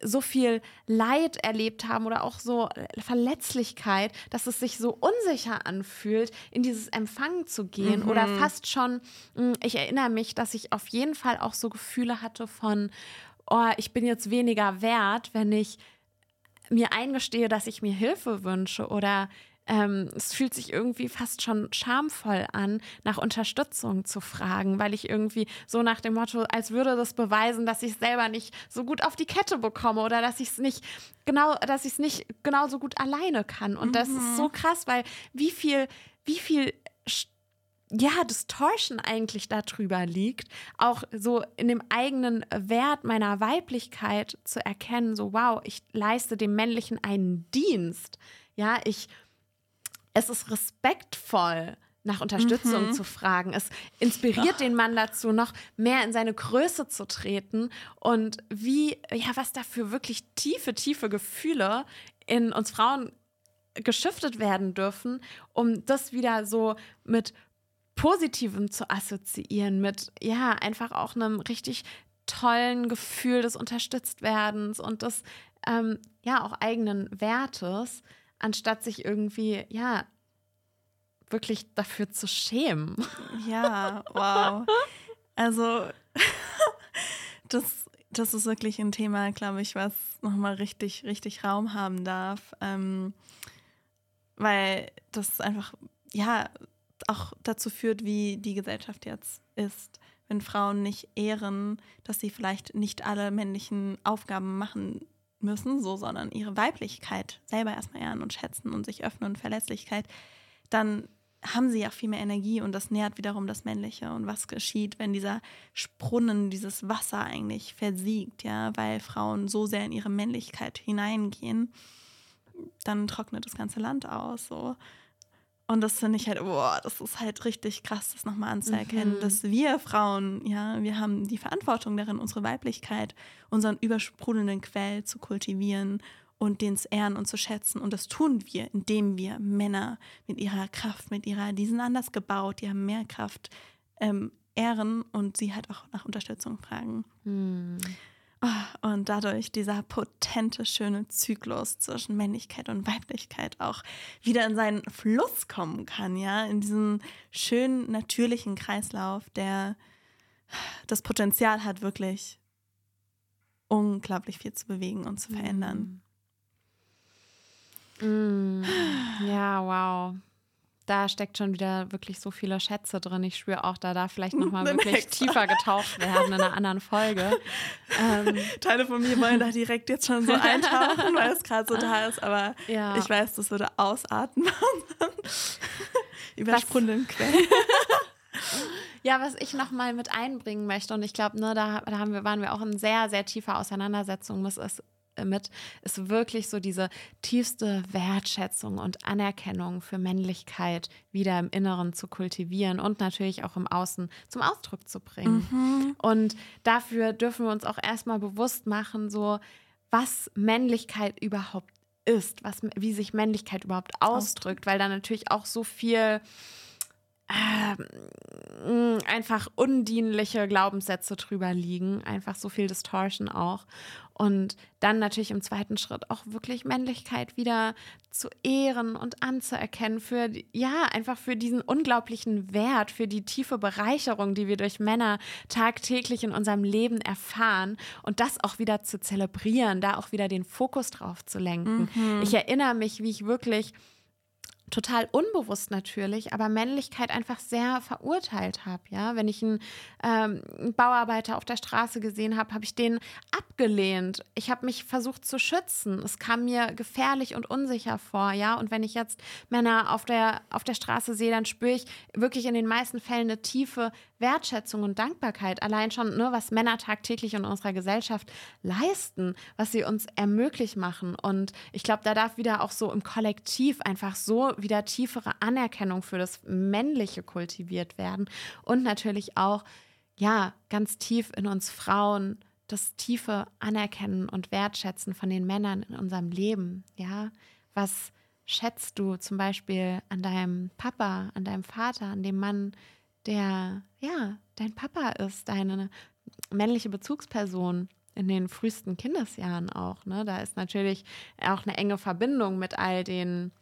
so viel Leid erlebt haben oder auch so Verletzlichkeit, dass es sich so unsicher anfühlt, in dieses Empfangen zu gehen mhm. oder fast schon, hm, ich erinnere mich, dass ich auf jeden Fall auch so Gefühle hatte von, oh, ich bin jetzt weniger wert, wenn ich mir eingestehe, dass ich mir Hilfe wünsche oder ähm, es fühlt sich irgendwie fast schon schamvoll an, nach Unterstützung zu fragen, weil ich irgendwie so nach dem Motto, als würde das beweisen, dass ich es selber nicht so gut auf die Kette bekomme oder dass ich es nicht genau, dass ich es nicht genauso gut alleine kann. Und mhm. das ist so mhm. krass, weil wie viel, wie viel ja, Distortion eigentlich darüber liegt, auch so in dem eigenen Wert meiner Weiblichkeit zu erkennen, so wow, ich leiste dem Männlichen einen Dienst. Ja, ich es ist respektvoll, nach Unterstützung mhm. zu fragen. Es inspiriert Ach. den Mann dazu, noch mehr in seine Größe zu treten und wie, ja, was da für wirklich tiefe, tiefe Gefühle in uns Frauen geschiftet werden dürfen, um das wieder so mit Positivem zu assoziieren, mit, ja, einfach auch einem richtig tollen Gefühl des Unterstütztwerdens und des, ähm, ja, auch eigenen Wertes anstatt sich irgendwie, ja, wirklich dafür zu schämen. Ja, wow. Also, (laughs) das, das ist wirklich ein Thema, glaube ich, was nochmal richtig, richtig Raum haben darf. Ähm, weil das einfach, ja, auch dazu führt, wie die Gesellschaft jetzt ist. Wenn Frauen nicht ehren, dass sie vielleicht nicht alle männlichen Aufgaben machen müssen, so, sondern ihre Weiblichkeit selber erstmal ehren und schätzen und sich öffnen und Verlässlichkeit, dann haben sie ja viel mehr Energie und das nährt wiederum das Männliche. Und was geschieht, wenn dieser Sprunnen, dieses Wasser eigentlich versiegt, ja, weil Frauen so sehr in ihre Männlichkeit hineingehen, dann trocknet das ganze Land aus. So. Und das finde ich halt, boah, das ist halt richtig krass, das nochmal anzuerkennen, mhm. dass wir Frauen, ja, wir haben die Verantwortung darin, unsere Weiblichkeit, unseren übersprudelnden Quell zu kultivieren und den zu ehren und zu schätzen. Und das tun wir, indem wir Männer mit ihrer Kraft, mit ihrer, die sind anders gebaut, die haben mehr Kraft, ähm, ehren und sie halt auch nach Unterstützung fragen. Mhm. Oh, und dadurch dieser potente, schöne Zyklus zwischen Männlichkeit und Weiblichkeit auch wieder in seinen Fluss kommen kann, ja, in diesen schönen, natürlichen Kreislauf, der das Potenzial hat, wirklich unglaublich viel zu bewegen und zu verändern. Mm. Ja, wow da steckt schon wieder wirklich so viele Schätze drin. Ich spüre auch, da darf vielleicht nochmal (laughs) wirklich extra. tiefer getaucht werden in einer anderen Folge. (laughs) Ähm. Teile von mir wollen da direkt jetzt schon so (laughs) eintauchen, weil es gerade so da ist, aber ja. ich weiß, das würde ausatmen. Übersprudeln Quellen. Ja, was ich nochmal mit einbringen möchte, und ich glaube, ne, da, da haben wir, waren wir auch in sehr, sehr tiefer Auseinandersetzung, das ist mit, ist wirklich so diese tiefste Wertschätzung und Anerkennung für Männlichkeit wieder im Inneren zu kultivieren und natürlich auch im Außen zum Ausdruck zu bringen. Mhm. Und dafür dürfen wir uns auch erstmal bewusst machen, so was Männlichkeit überhaupt ist, was, wie sich Männlichkeit überhaupt ausdrückt, weil da natürlich auch so viel äh, einfach undienliche Glaubenssätze drüber liegen, einfach so viel Distortion auch. Und dann natürlich im zweiten Schritt auch wirklich Männlichkeit wieder zu ehren und anzuerkennen für, ja, einfach für diesen unglaublichen Wert, für die tiefe Bereicherung, die wir durch Männer tagtäglich in unserem Leben erfahren und das auch wieder zu zelebrieren, da auch wieder den Fokus drauf zu lenken. Mhm. Ich erinnere mich, wie ich wirklich total unbewusst natürlich, aber Männlichkeit einfach sehr verurteilt habe. Ja, wenn ich einen, ähm, einen Bauarbeiter auf der Straße gesehen habe, habe ich den abgelehnt. Ich habe mich versucht zu schützen. Es kam mir gefährlich und unsicher vor. Ja, und wenn ich jetzt Männer auf der auf der Straße sehe, dann spüre ich wirklich in den meisten Fällen eine tiefe Wertschätzung und Dankbarkeit, allein schon, ne, was Männer tagtäglich in unserer Gesellschaft leisten, was sie uns ermöglich machen. Und ich glaube, da darf wieder auch so im Kollektiv einfach so wieder tiefere Anerkennung für das Männliche kultiviert werden. Und natürlich auch, ja, ganz tief in uns Frauen das tiefe Anerkennen und Wertschätzen von den Männern in unserem Leben. Ja, was schätzt du zum Beispiel an deinem Papa, an deinem Vater, an dem Mann, der ja dein Papa ist, deine männliche Bezugsperson in den frühesten Kindesjahren auch. Ne? Da ist natürlich auch eine enge Verbindung mit all den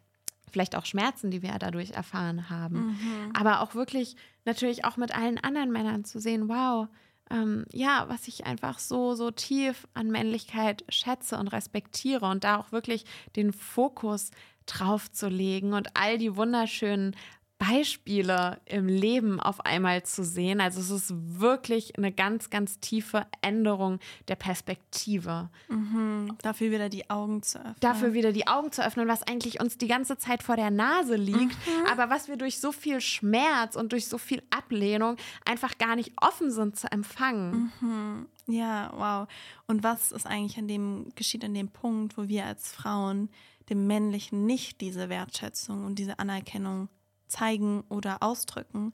vielleicht auch Schmerzen, die wir dadurch erfahren haben. Mhm. Aber auch wirklich natürlich auch mit allen anderen Männern zu sehen, wow, ähm, ja, was ich einfach so, so tief an Männlichkeit schätze und respektiere und da auch wirklich den Fokus drauf zu legen und all die wunderschönen Beispiele im Leben auf einmal zu sehen. Also es ist wirklich eine ganz, ganz tiefe Änderung der Perspektive. Mhm. Dafür wieder die Augen zu öffnen. Dafür wieder die Augen zu öffnen, was eigentlich uns die ganze Zeit vor der Nase liegt, mhm. aber was wir durch so viel Schmerz und durch so viel Ablehnung einfach gar nicht offen sind zu empfangen. Mhm. Ja, wow. Und was ist eigentlich an dem, geschieht an dem Punkt, wo wir als Frauen dem Männlichen nicht diese Wertschätzung und diese Anerkennung zeigen oder ausdrücken.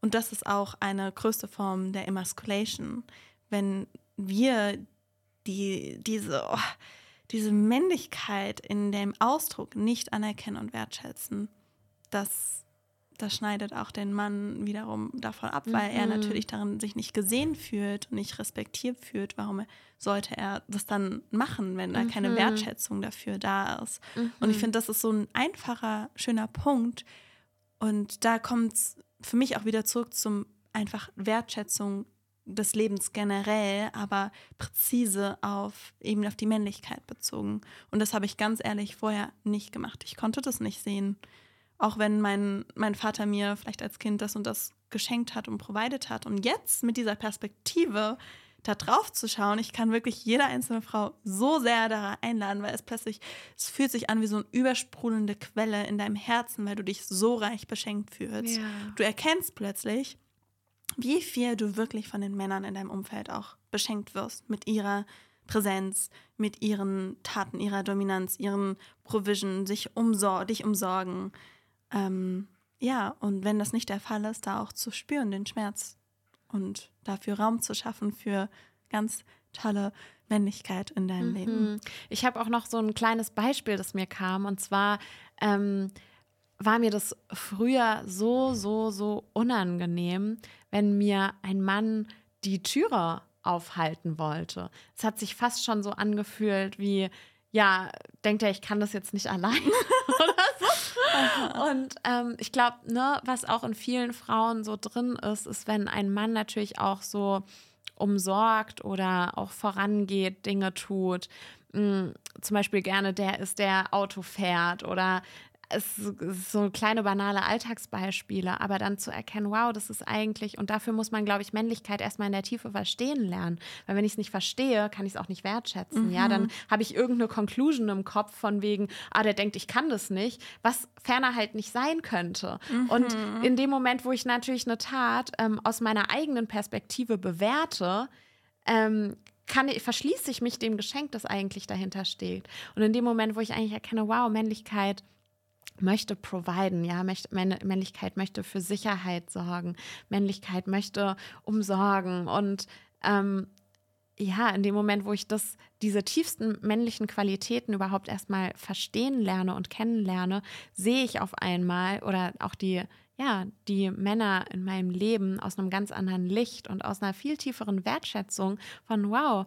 Und das ist auch eine größte Form der Emasculation. Wenn wir die, diese, oh, diese Männlichkeit in dem Ausdruck nicht anerkennen und wertschätzen, das, das schneidet auch den Mann wiederum davon ab, weil mhm. er natürlich darin sich nicht gesehen fühlt und nicht respektiert fühlt. Warum sollte er das dann machen, wenn da mhm. keine Wertschätzung dafür da ist? Mhm. Und ich finde, das ist so ein einfacher, schöner Punkt, und da kommt es für mich auch wieder zurück zum einfach Wertschätzung des Lebens generell, aber präzise auf eben auf die Männlichkeit bezogen. Und das habe ich ganz ehrlich vorher nicht gemacht. Ich konnte das nicht sehen. Auch wenn mein, mein Vater mir vielleicht als Kind das und das geschenkt hat und provided hat. Und jetzt mit dieser Perspektive da drauf zu schauen. Ich kann wirklich jede einzelne Frau so sehr da einladen, weil es plötzlich, es fühlt sich an wie so eine übersprudelnde Quelle in deinem Herzen, weil du dich so reich beschenkt fühlst. Ja. Du erkennst plötzlich, wie viel du wirklich von den Männern in deinem Umfeld auch beschenkt wirst mit ihrer Präsenz, mit ihren Taten, ihrer Dominanz, ihren Provision, sich umsor dich umsorgen. Ähm, ja, und wenn das nicht der Fall ist, da auch zu spüren, den Schmerz und dafür Raum zu schaffen für ganz tolle Männlichkeit in deinem mhm. Leben. Ich habe auch noch so ein kleines Beispiel, das mir kam. Und zwar ähm, war mir das früher so, so, so unangenehm, wenn mir ein Mann die Türe aufhalten wollte. Es hat sich fast schon so angefühlt wie, ja, denkt er, ich kann das jetzt nicht allein. (laughs) (laughs) Und ähm, ich glaube, ne, was auch in vielen Frauen so drin ist, ist, wenn ein Mann natürlich auch so umsorgt oder auch vorangeht, Dinge tut. Mh, mm, zum Beispiel gerne der ist, der Auto fährt oder es ist so kleine banale Alltagsbeispiele, aber dann zu erkennen, wow, das ist eigentlich, und dafür muss man, glaube ich, Männlichkeit erstmal in der Tiefe verstehen lernen. Weil wenn ich es nicht verstehe, kann ich es auch nicht wertschätzen. Mhm. Ja, dann habe ich irgendeine Conclusion im Kopf von wegen, ah, der denkt, ich kann das nicht, was ferner halt nicht sein könnte. Mhm. Und in dem Moment, wo ich natürlich eine Tat ähm, aus meiner eigenen Perspektive bewerte, ähm, kann, verschließe ich mich dem Geschenk, das eigentlich dahinter steht. Und in dem Moment, wo ich eigentlich erkenne, wow, Männlichkeit möchte providen, ja, Männlichkeit möchte für Sicherheit sorgen, Männlichkeit möchte umsorgen und ähm, ja, in dem Moment, wo ich das, diese tiefsten männlichen Qualitäten überhaupt erstmal verstehen lerne und kennenlerne, sehe ich auf einmal oder auch die, ja, die Männer in meinem Leben aus einem ganz anderen Licht und aus einer viel tieferen Wertschätzung von, wow,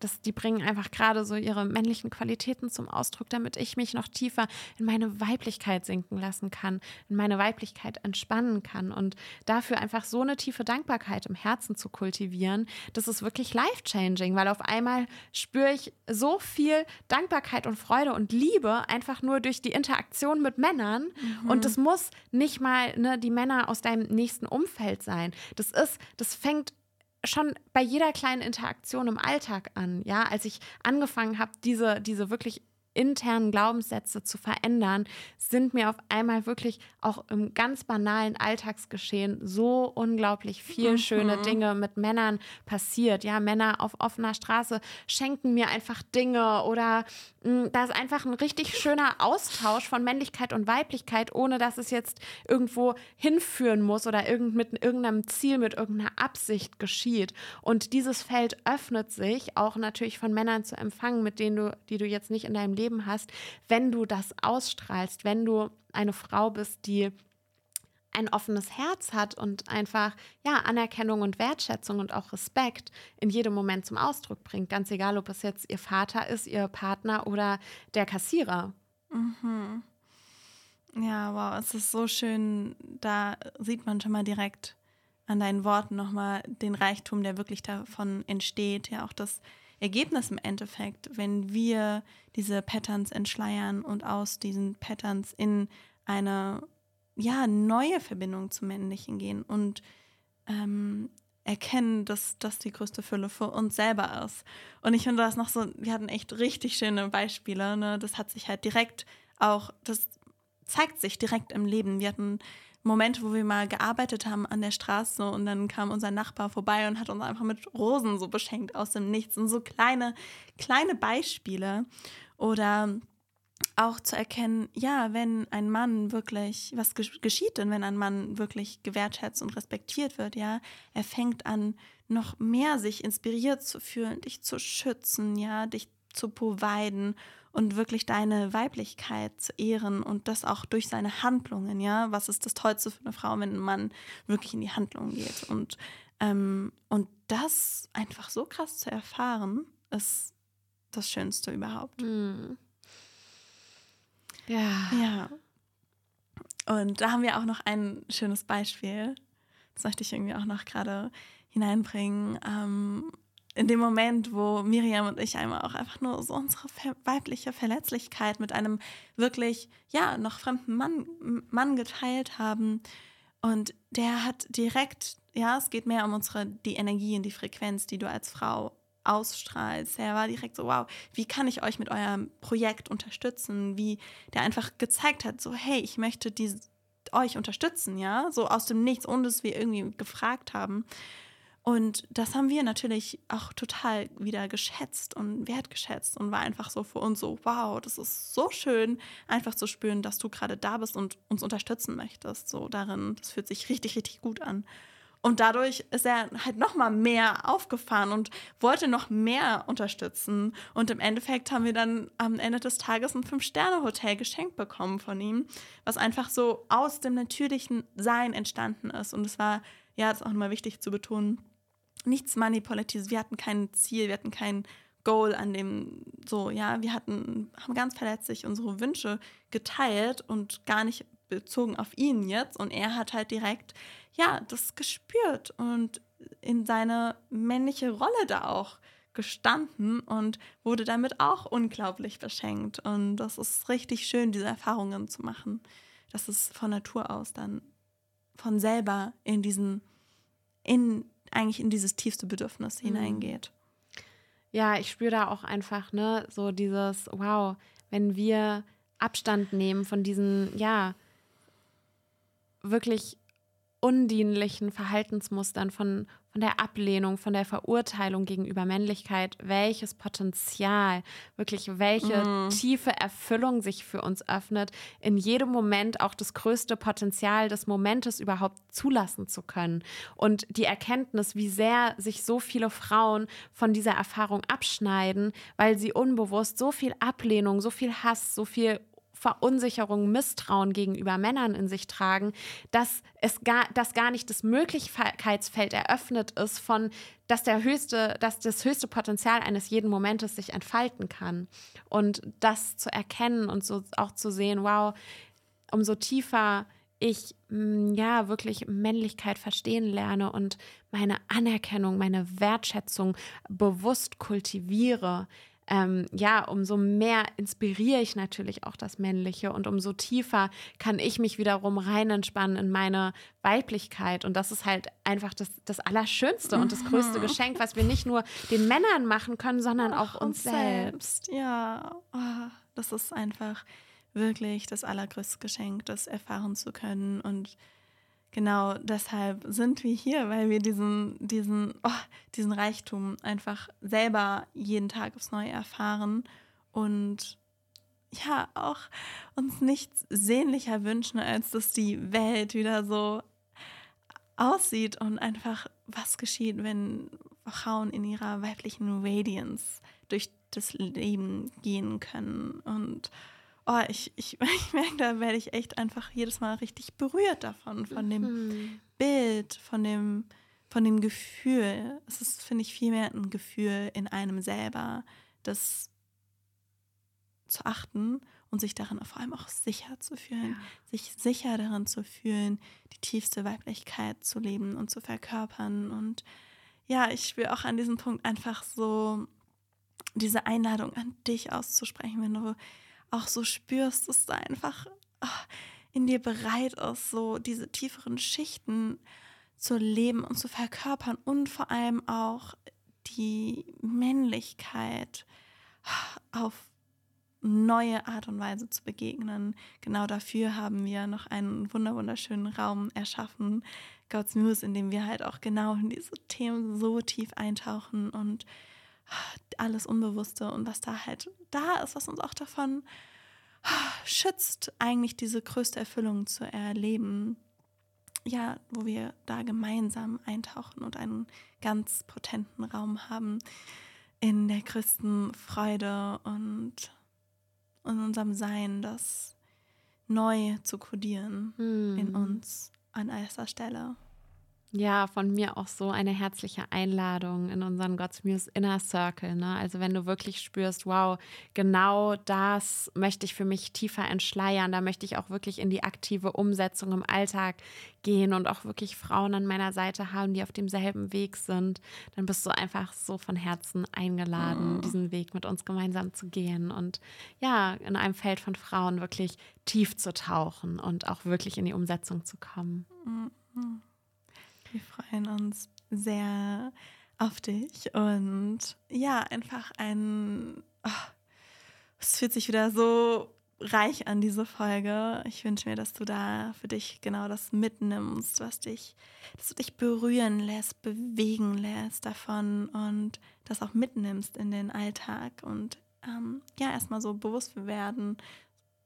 das, die bringen einfach gerade so ihre männlichen Qualitäten zum Ausdruck, damit ich mich noch tiefer in meine Weiblichkeit sinken lassen kann, in meine Weiblichkeit entspannen kann und dafür einfach so eine tiefe Dankbarkeit im Herzen zu kultivieren, das ist wirklich life-changing, weil auf einmal spüre ich so viel Dankbarkeit und Freude und Liebe einfach nur durch die Interaktion mit Männern mhm. und das muss nicht mal ne, die Männer aus deinem nächsten Umfeld sein. Das ist, das fängt schon bei jeder kleinen Interaktion im Alltag an, ja, als ich angefangen habe, diese, diese wirklich internen Glaubenssätze zu verändern, sind mir auf einmal wirklich auch im ganz banalen Alltagsgeschehen so unglaublich viel mhm. schöne Dinge mit Männern passiert. Ja, Männer auf offener Straße schenken mir einfach Dinge oder mh, hm, da ist einfach ein richtig schöner Austausch von Männlichkeit und Weiblichkeit, ohne dass es jetzt irgendwo hinführen muss oder irgend, mit irgendeinem Ziel, mit irgendeiner Absicht geschieht. Und dieses Feld öffnet sich auch natürlich von Männern zu empfangen, mit denen du, die du jetzt nicht in deinem Leben hast, wenn du das ausstrahlst, wenn du eine Frau bist, die ein offenes Herz hat und einfach ja Anerkennung und Wertschätzung und auch Respekt in jedem Moment zum Ausdruck bringt, ganz egal, ob es jetzt ihr Vater ist, ihr Partner oder der Kassierer. Mhm. Ja, wow, es ist so schön. Da sieht man schon mal direkt an deinen Worten nochmal den Reichtum, der wirklich davon entsteht. Ja, auch das Ergebnis im Endeffekt, wenn wir diese Patterns entschleiern und aus diesen Patterns in eine ja, neue Verbindung zum Männlichen gehen und ähm, erkennen, dass das die größte Fülle für uns selber ist. Und ich finde das noch so, wir hatten echt richtig schöne Beispiele. Ne? Das hat sich halt direkt auch, das zeigt sich direkt im Leben. Wir hatten Momente, wo wir mal gearbeitet haben an der Straße und dann kam unser Nachbar vorbei und hat uns einfach mit Rosen so beschenkt aus dem Nichts und so kleine, kleine Beispiele. Oder auch zu erkennen, ja, wenn ein Mann wirklich, was geschieht denn, wenn ein Mann wirklich gewertschätzt und respektiert wird, ja, er fängt an, noch mehr sich inspiriert zu fühlen, dich zu schützen, ja, dich zu providen und wirklich deine Weiblichkeit zu ehren und das auch durch seine Handlungen, ja. Was ist das Tollste für eine Frau, wenn ein Mann wirklich in die Handlung geht? Und, ähm, und das einfach so krass zu erfahren, ist das Schönste überhaupt. Mhm. Ja. Ja. Und da haben wir auch noch ein schönes Beispiel. Das möchte ich irgendwie auch noch gerade hineinbringen. Ähm, in dem Moment, wo Miriam und ich einmal auch einfach nur so unsere weibliche Verletzlichkeit mit einem wirklich, ja, noch fremden Mann, Mann geteilt haben. Und der hat direkt, ja, es geht mehr um unsere, die Energie und die Frequenz, die du als Frau ausstrahlst. Er war direkt so, wow, wie kann ich euch mit eurem Projekt unterstützen? Wie der einfach gezeigt hat, so, hey, ich möchte die, euch unterstützen, ja, so aus dem Nichts, ohne dass wir irgendwie gefragt haben. Und das haben wir natürlich auch total wieder geschätzt und wertgeschätzt und war einfach so für uns so, wow, das ist so schön, einfach zu spüren, dass du gerade da bist und uns unterstützen möchtest. So darin, das fühlt sich richtig, richtig gut an. Und dadurch ist er halt noch mal mehr aufgefahren und wollte noch mehr unterstützen. Und im Endeffekt haben wir dann am Ende des Tages ein Fünf-Sterne-Hotel geschenkt bekommen von ihm, was einfach so aus dem natürlichen Sein entstanden ist. Und es war, ja, das ist auch nochmal wichtig zu betonen, nichts Manipulatives. Wir hatten kein Ziel, wir hatten kein Goal an dem, so, ja, wir hatten, haben ganz verletzlich unsere Wünsche geteilt und gar nicht bezogen auf ihn jetzt. Und er hat halt direkt, ja, das gespürt und in seine männliche Rolle da auch gestanden und wurde damit auch unglaublich beschenkt. Und das ist richtig schön, diese Erfahrungen zu machen, dass es von Natur aus dann von selber in diesen, in eigentlich in dieses tiefste Bedürfnis mhm. hineingeht. Ja, ich spüre da auch einfach, ne, so dieses, wow, wenn wir Abstand nehmen von diesen, ja, wirklich undienlichen Verhaltensmustern, von, von der Ablehnung, von der Verurteilung gegenüber Männlichkeit, welches Potenzial, wirklich welche mm. tiefe Erfüllung sich für uns öffnet, in jedem Moment auch das größte Potenzial des Momentes überhaupt zulassen zu können. Und die Erkenntnis, wie sehr sich so viele Frauen von dieser Erfahrung abschneiden, weil sie unbewusst so viel Ablehnung, so viel Hass, so viel Verunsicherung, Misstrauen gegenüber Männern in sich tragen, dass es gar, dass gar nicht das Möglichkeitsfeld eröffnet ist von, dass der höchste, dass das höchste Potenzial eines jeden Momentes sich entfalten kann. Und das zu erkennen und so auch zu sehen, wow, umso tiefer ich mm, ja wirklich Männlichkeit verstehen lerne und meine Anerkennung, meine Wertschätzung bewusst kultiviere, ähm, ja, umso mehr inspiriere ich natürlich auch das Männliche und umso tiefer kann ich mich wiederum rein entspannen in meine Weiblichkeit. Und das ist halt einfach das, das Allerschönste und das größte mhm. Geschenk, was wir nicht nur den Männern machen können, sondern auch, auch uns, uns selbst. selbst. Ja. Oh. das ist einfach wirklich das allergrößte Geschenk, das erfahren zu können. Und genau deshalb sind wir hier, weil wir diesen, diesen, oh, diesen Reichtum einfach selber jeden Tag aufs Neue erfahren und ja auch uns nichts sehnlicher wünschen, als dass die Welt wieder so aussieht und einfach was geschieht, wenn Frauen in ihrer weiblichen Radiance durch das Leben gehen können. Und oh, ich, ich, (laughs) ich merke, da werde ich echt einfach jedes Mal richtig berührt davon, von dem mhm. Bild, von dem, von dem Gefühl. Es ist, finde ich, vielmehr ein Gefühl in einem selber, das zu achten und sich darin vor allem auch sicher zu fühlen, ja. sich sicher darin zu fühlen, die tiefste Weiblichkeit zu leben und zu verkörpern. Und ja, ich will auch an diesem Punkt einfach so diese Einladung an dich auszusprechen, wenn du auch so spürst, dass da einfach ach, in dir bereit ist, so diese tieferen Schichten zu leben und zu verkörpern und vor allem auch die Männlichkeit auf neue Art und Weise zu begegnen. Genau dafür haben wir noch einen wunderschönen Raum erschaffen, God's Muse, in dem wir halt auch genau in diese Themen so tief eintauchen und alles Unbewusste und was da halt da ist, was uns auch davon schützt, eigentlich diese größte Erfüllung zu erleben. Ja, wo wir da gemeinsam eintauchen und einen ganz potenten Raum haben in der größten Freude und in unserem Sein, das neu zu kodieren hm. in uns an erster Stelle. Ja, von mir auch so eine herzliche Einladung in unseren God's Muse Inner Circle. Ne? Also wenn du wirklich spürst, wow, genau das möchte ich für mich tiefer entschleiern, da möchte ich auch wirklich in die aktive Umsetzung im Alltag gehen und auch wirklich Frauen an meiner Seite haben, die auf demselben Weg sind, dann bist du einfach so von Herzen eingeladen, mhm. diesen Weg mit uns gemeinsam zu gehen und ja, in einem Feld von Frauen wirklich tief zu tauchen und auch wirklich in die Umsetzung zu kommen. Mhm. Wir freuen uns sehr auf dich und ja, einfach ein. Oh, es fühlt sich wieder so reich an, diese Folge. Ich wünsche mir, dass du da für dich genau das mitnimmst, was dich, dass du dich berühren lässt, bewegen lässt davon und das auch mitnimmst in den Alltag und ähm, ja, erstmal so bewusst werden,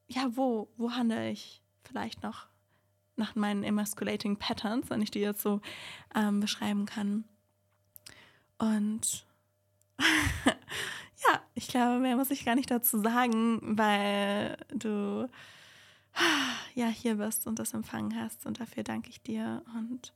ja, wo, wo handle ich vielleicht noch nach meinen emasculating Patterns, wenn ich die jetzt so ähm, beschreiben kann. Und (laughs) ja, ich glaube, mehr muss ich gar nicht dazu sagen, weil du ja hier bist und das empfangen hast und dafür danke ich dir und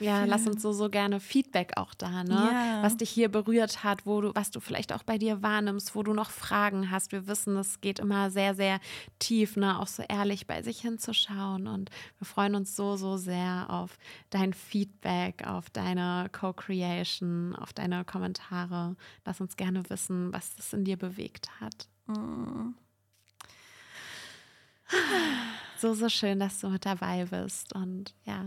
ja, lass uns so, so gerne Feedback auch da, ne? Ja. Was dich hier berührt hat, wo du, was du vielleicht auch bei dir wahrnimmst, wo du noch Fragen hast. Wir wissen, es geht immer sehr, sehr tief, ne? Auch so ehrlich bei sich hinzuschauen. Und wir freuen uns so, so sehr auf dein Feedback, auf deine Co-Creation, auf deine Kommentare. Lass uns gerne wissen, was das in dir bewegt hat. Mm. So, so schön, dass du mit dabei bist. Und ja,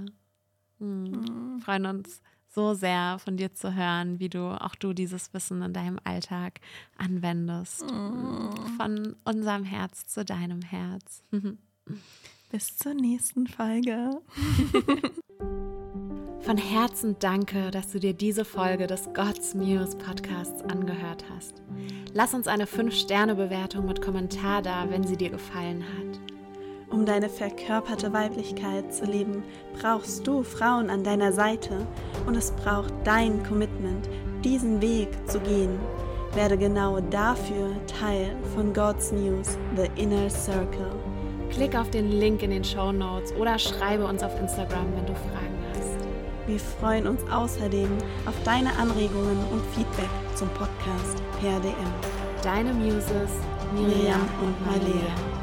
Mhm. Freuen uns so sehr von dir zu hören, wie du auch du dieses Wissen in deinem Alltag anwendest. Mhm. Von unserem Herz zu deinem Herz. (laughs) Bis zur nächsten Folge. (laughs) Von Herzen danke, dass du dir diese Folge des God's Muse Podcasts angehört hast. Lass uns eine 5-Sterne-Bewertung mit Kommentar da, wenn sie dir gefallen hat. Um deine verkörperte Weiblichkeit zu leben, brauchst du Frauen an deiner Seite und es braucht dein Commitment, diesen Weg zu gehen. Werde genau dafür Teil von God's News, The Inner Circle. Klick auf den Link in den Show Notes oder schreibe uns auf Instagram, wenn du Fragen hast. Wir freuen uns außerdem auf deine Anregungen und Feedback zum Podcast per DM. Deine Muses, Miriam und Malea.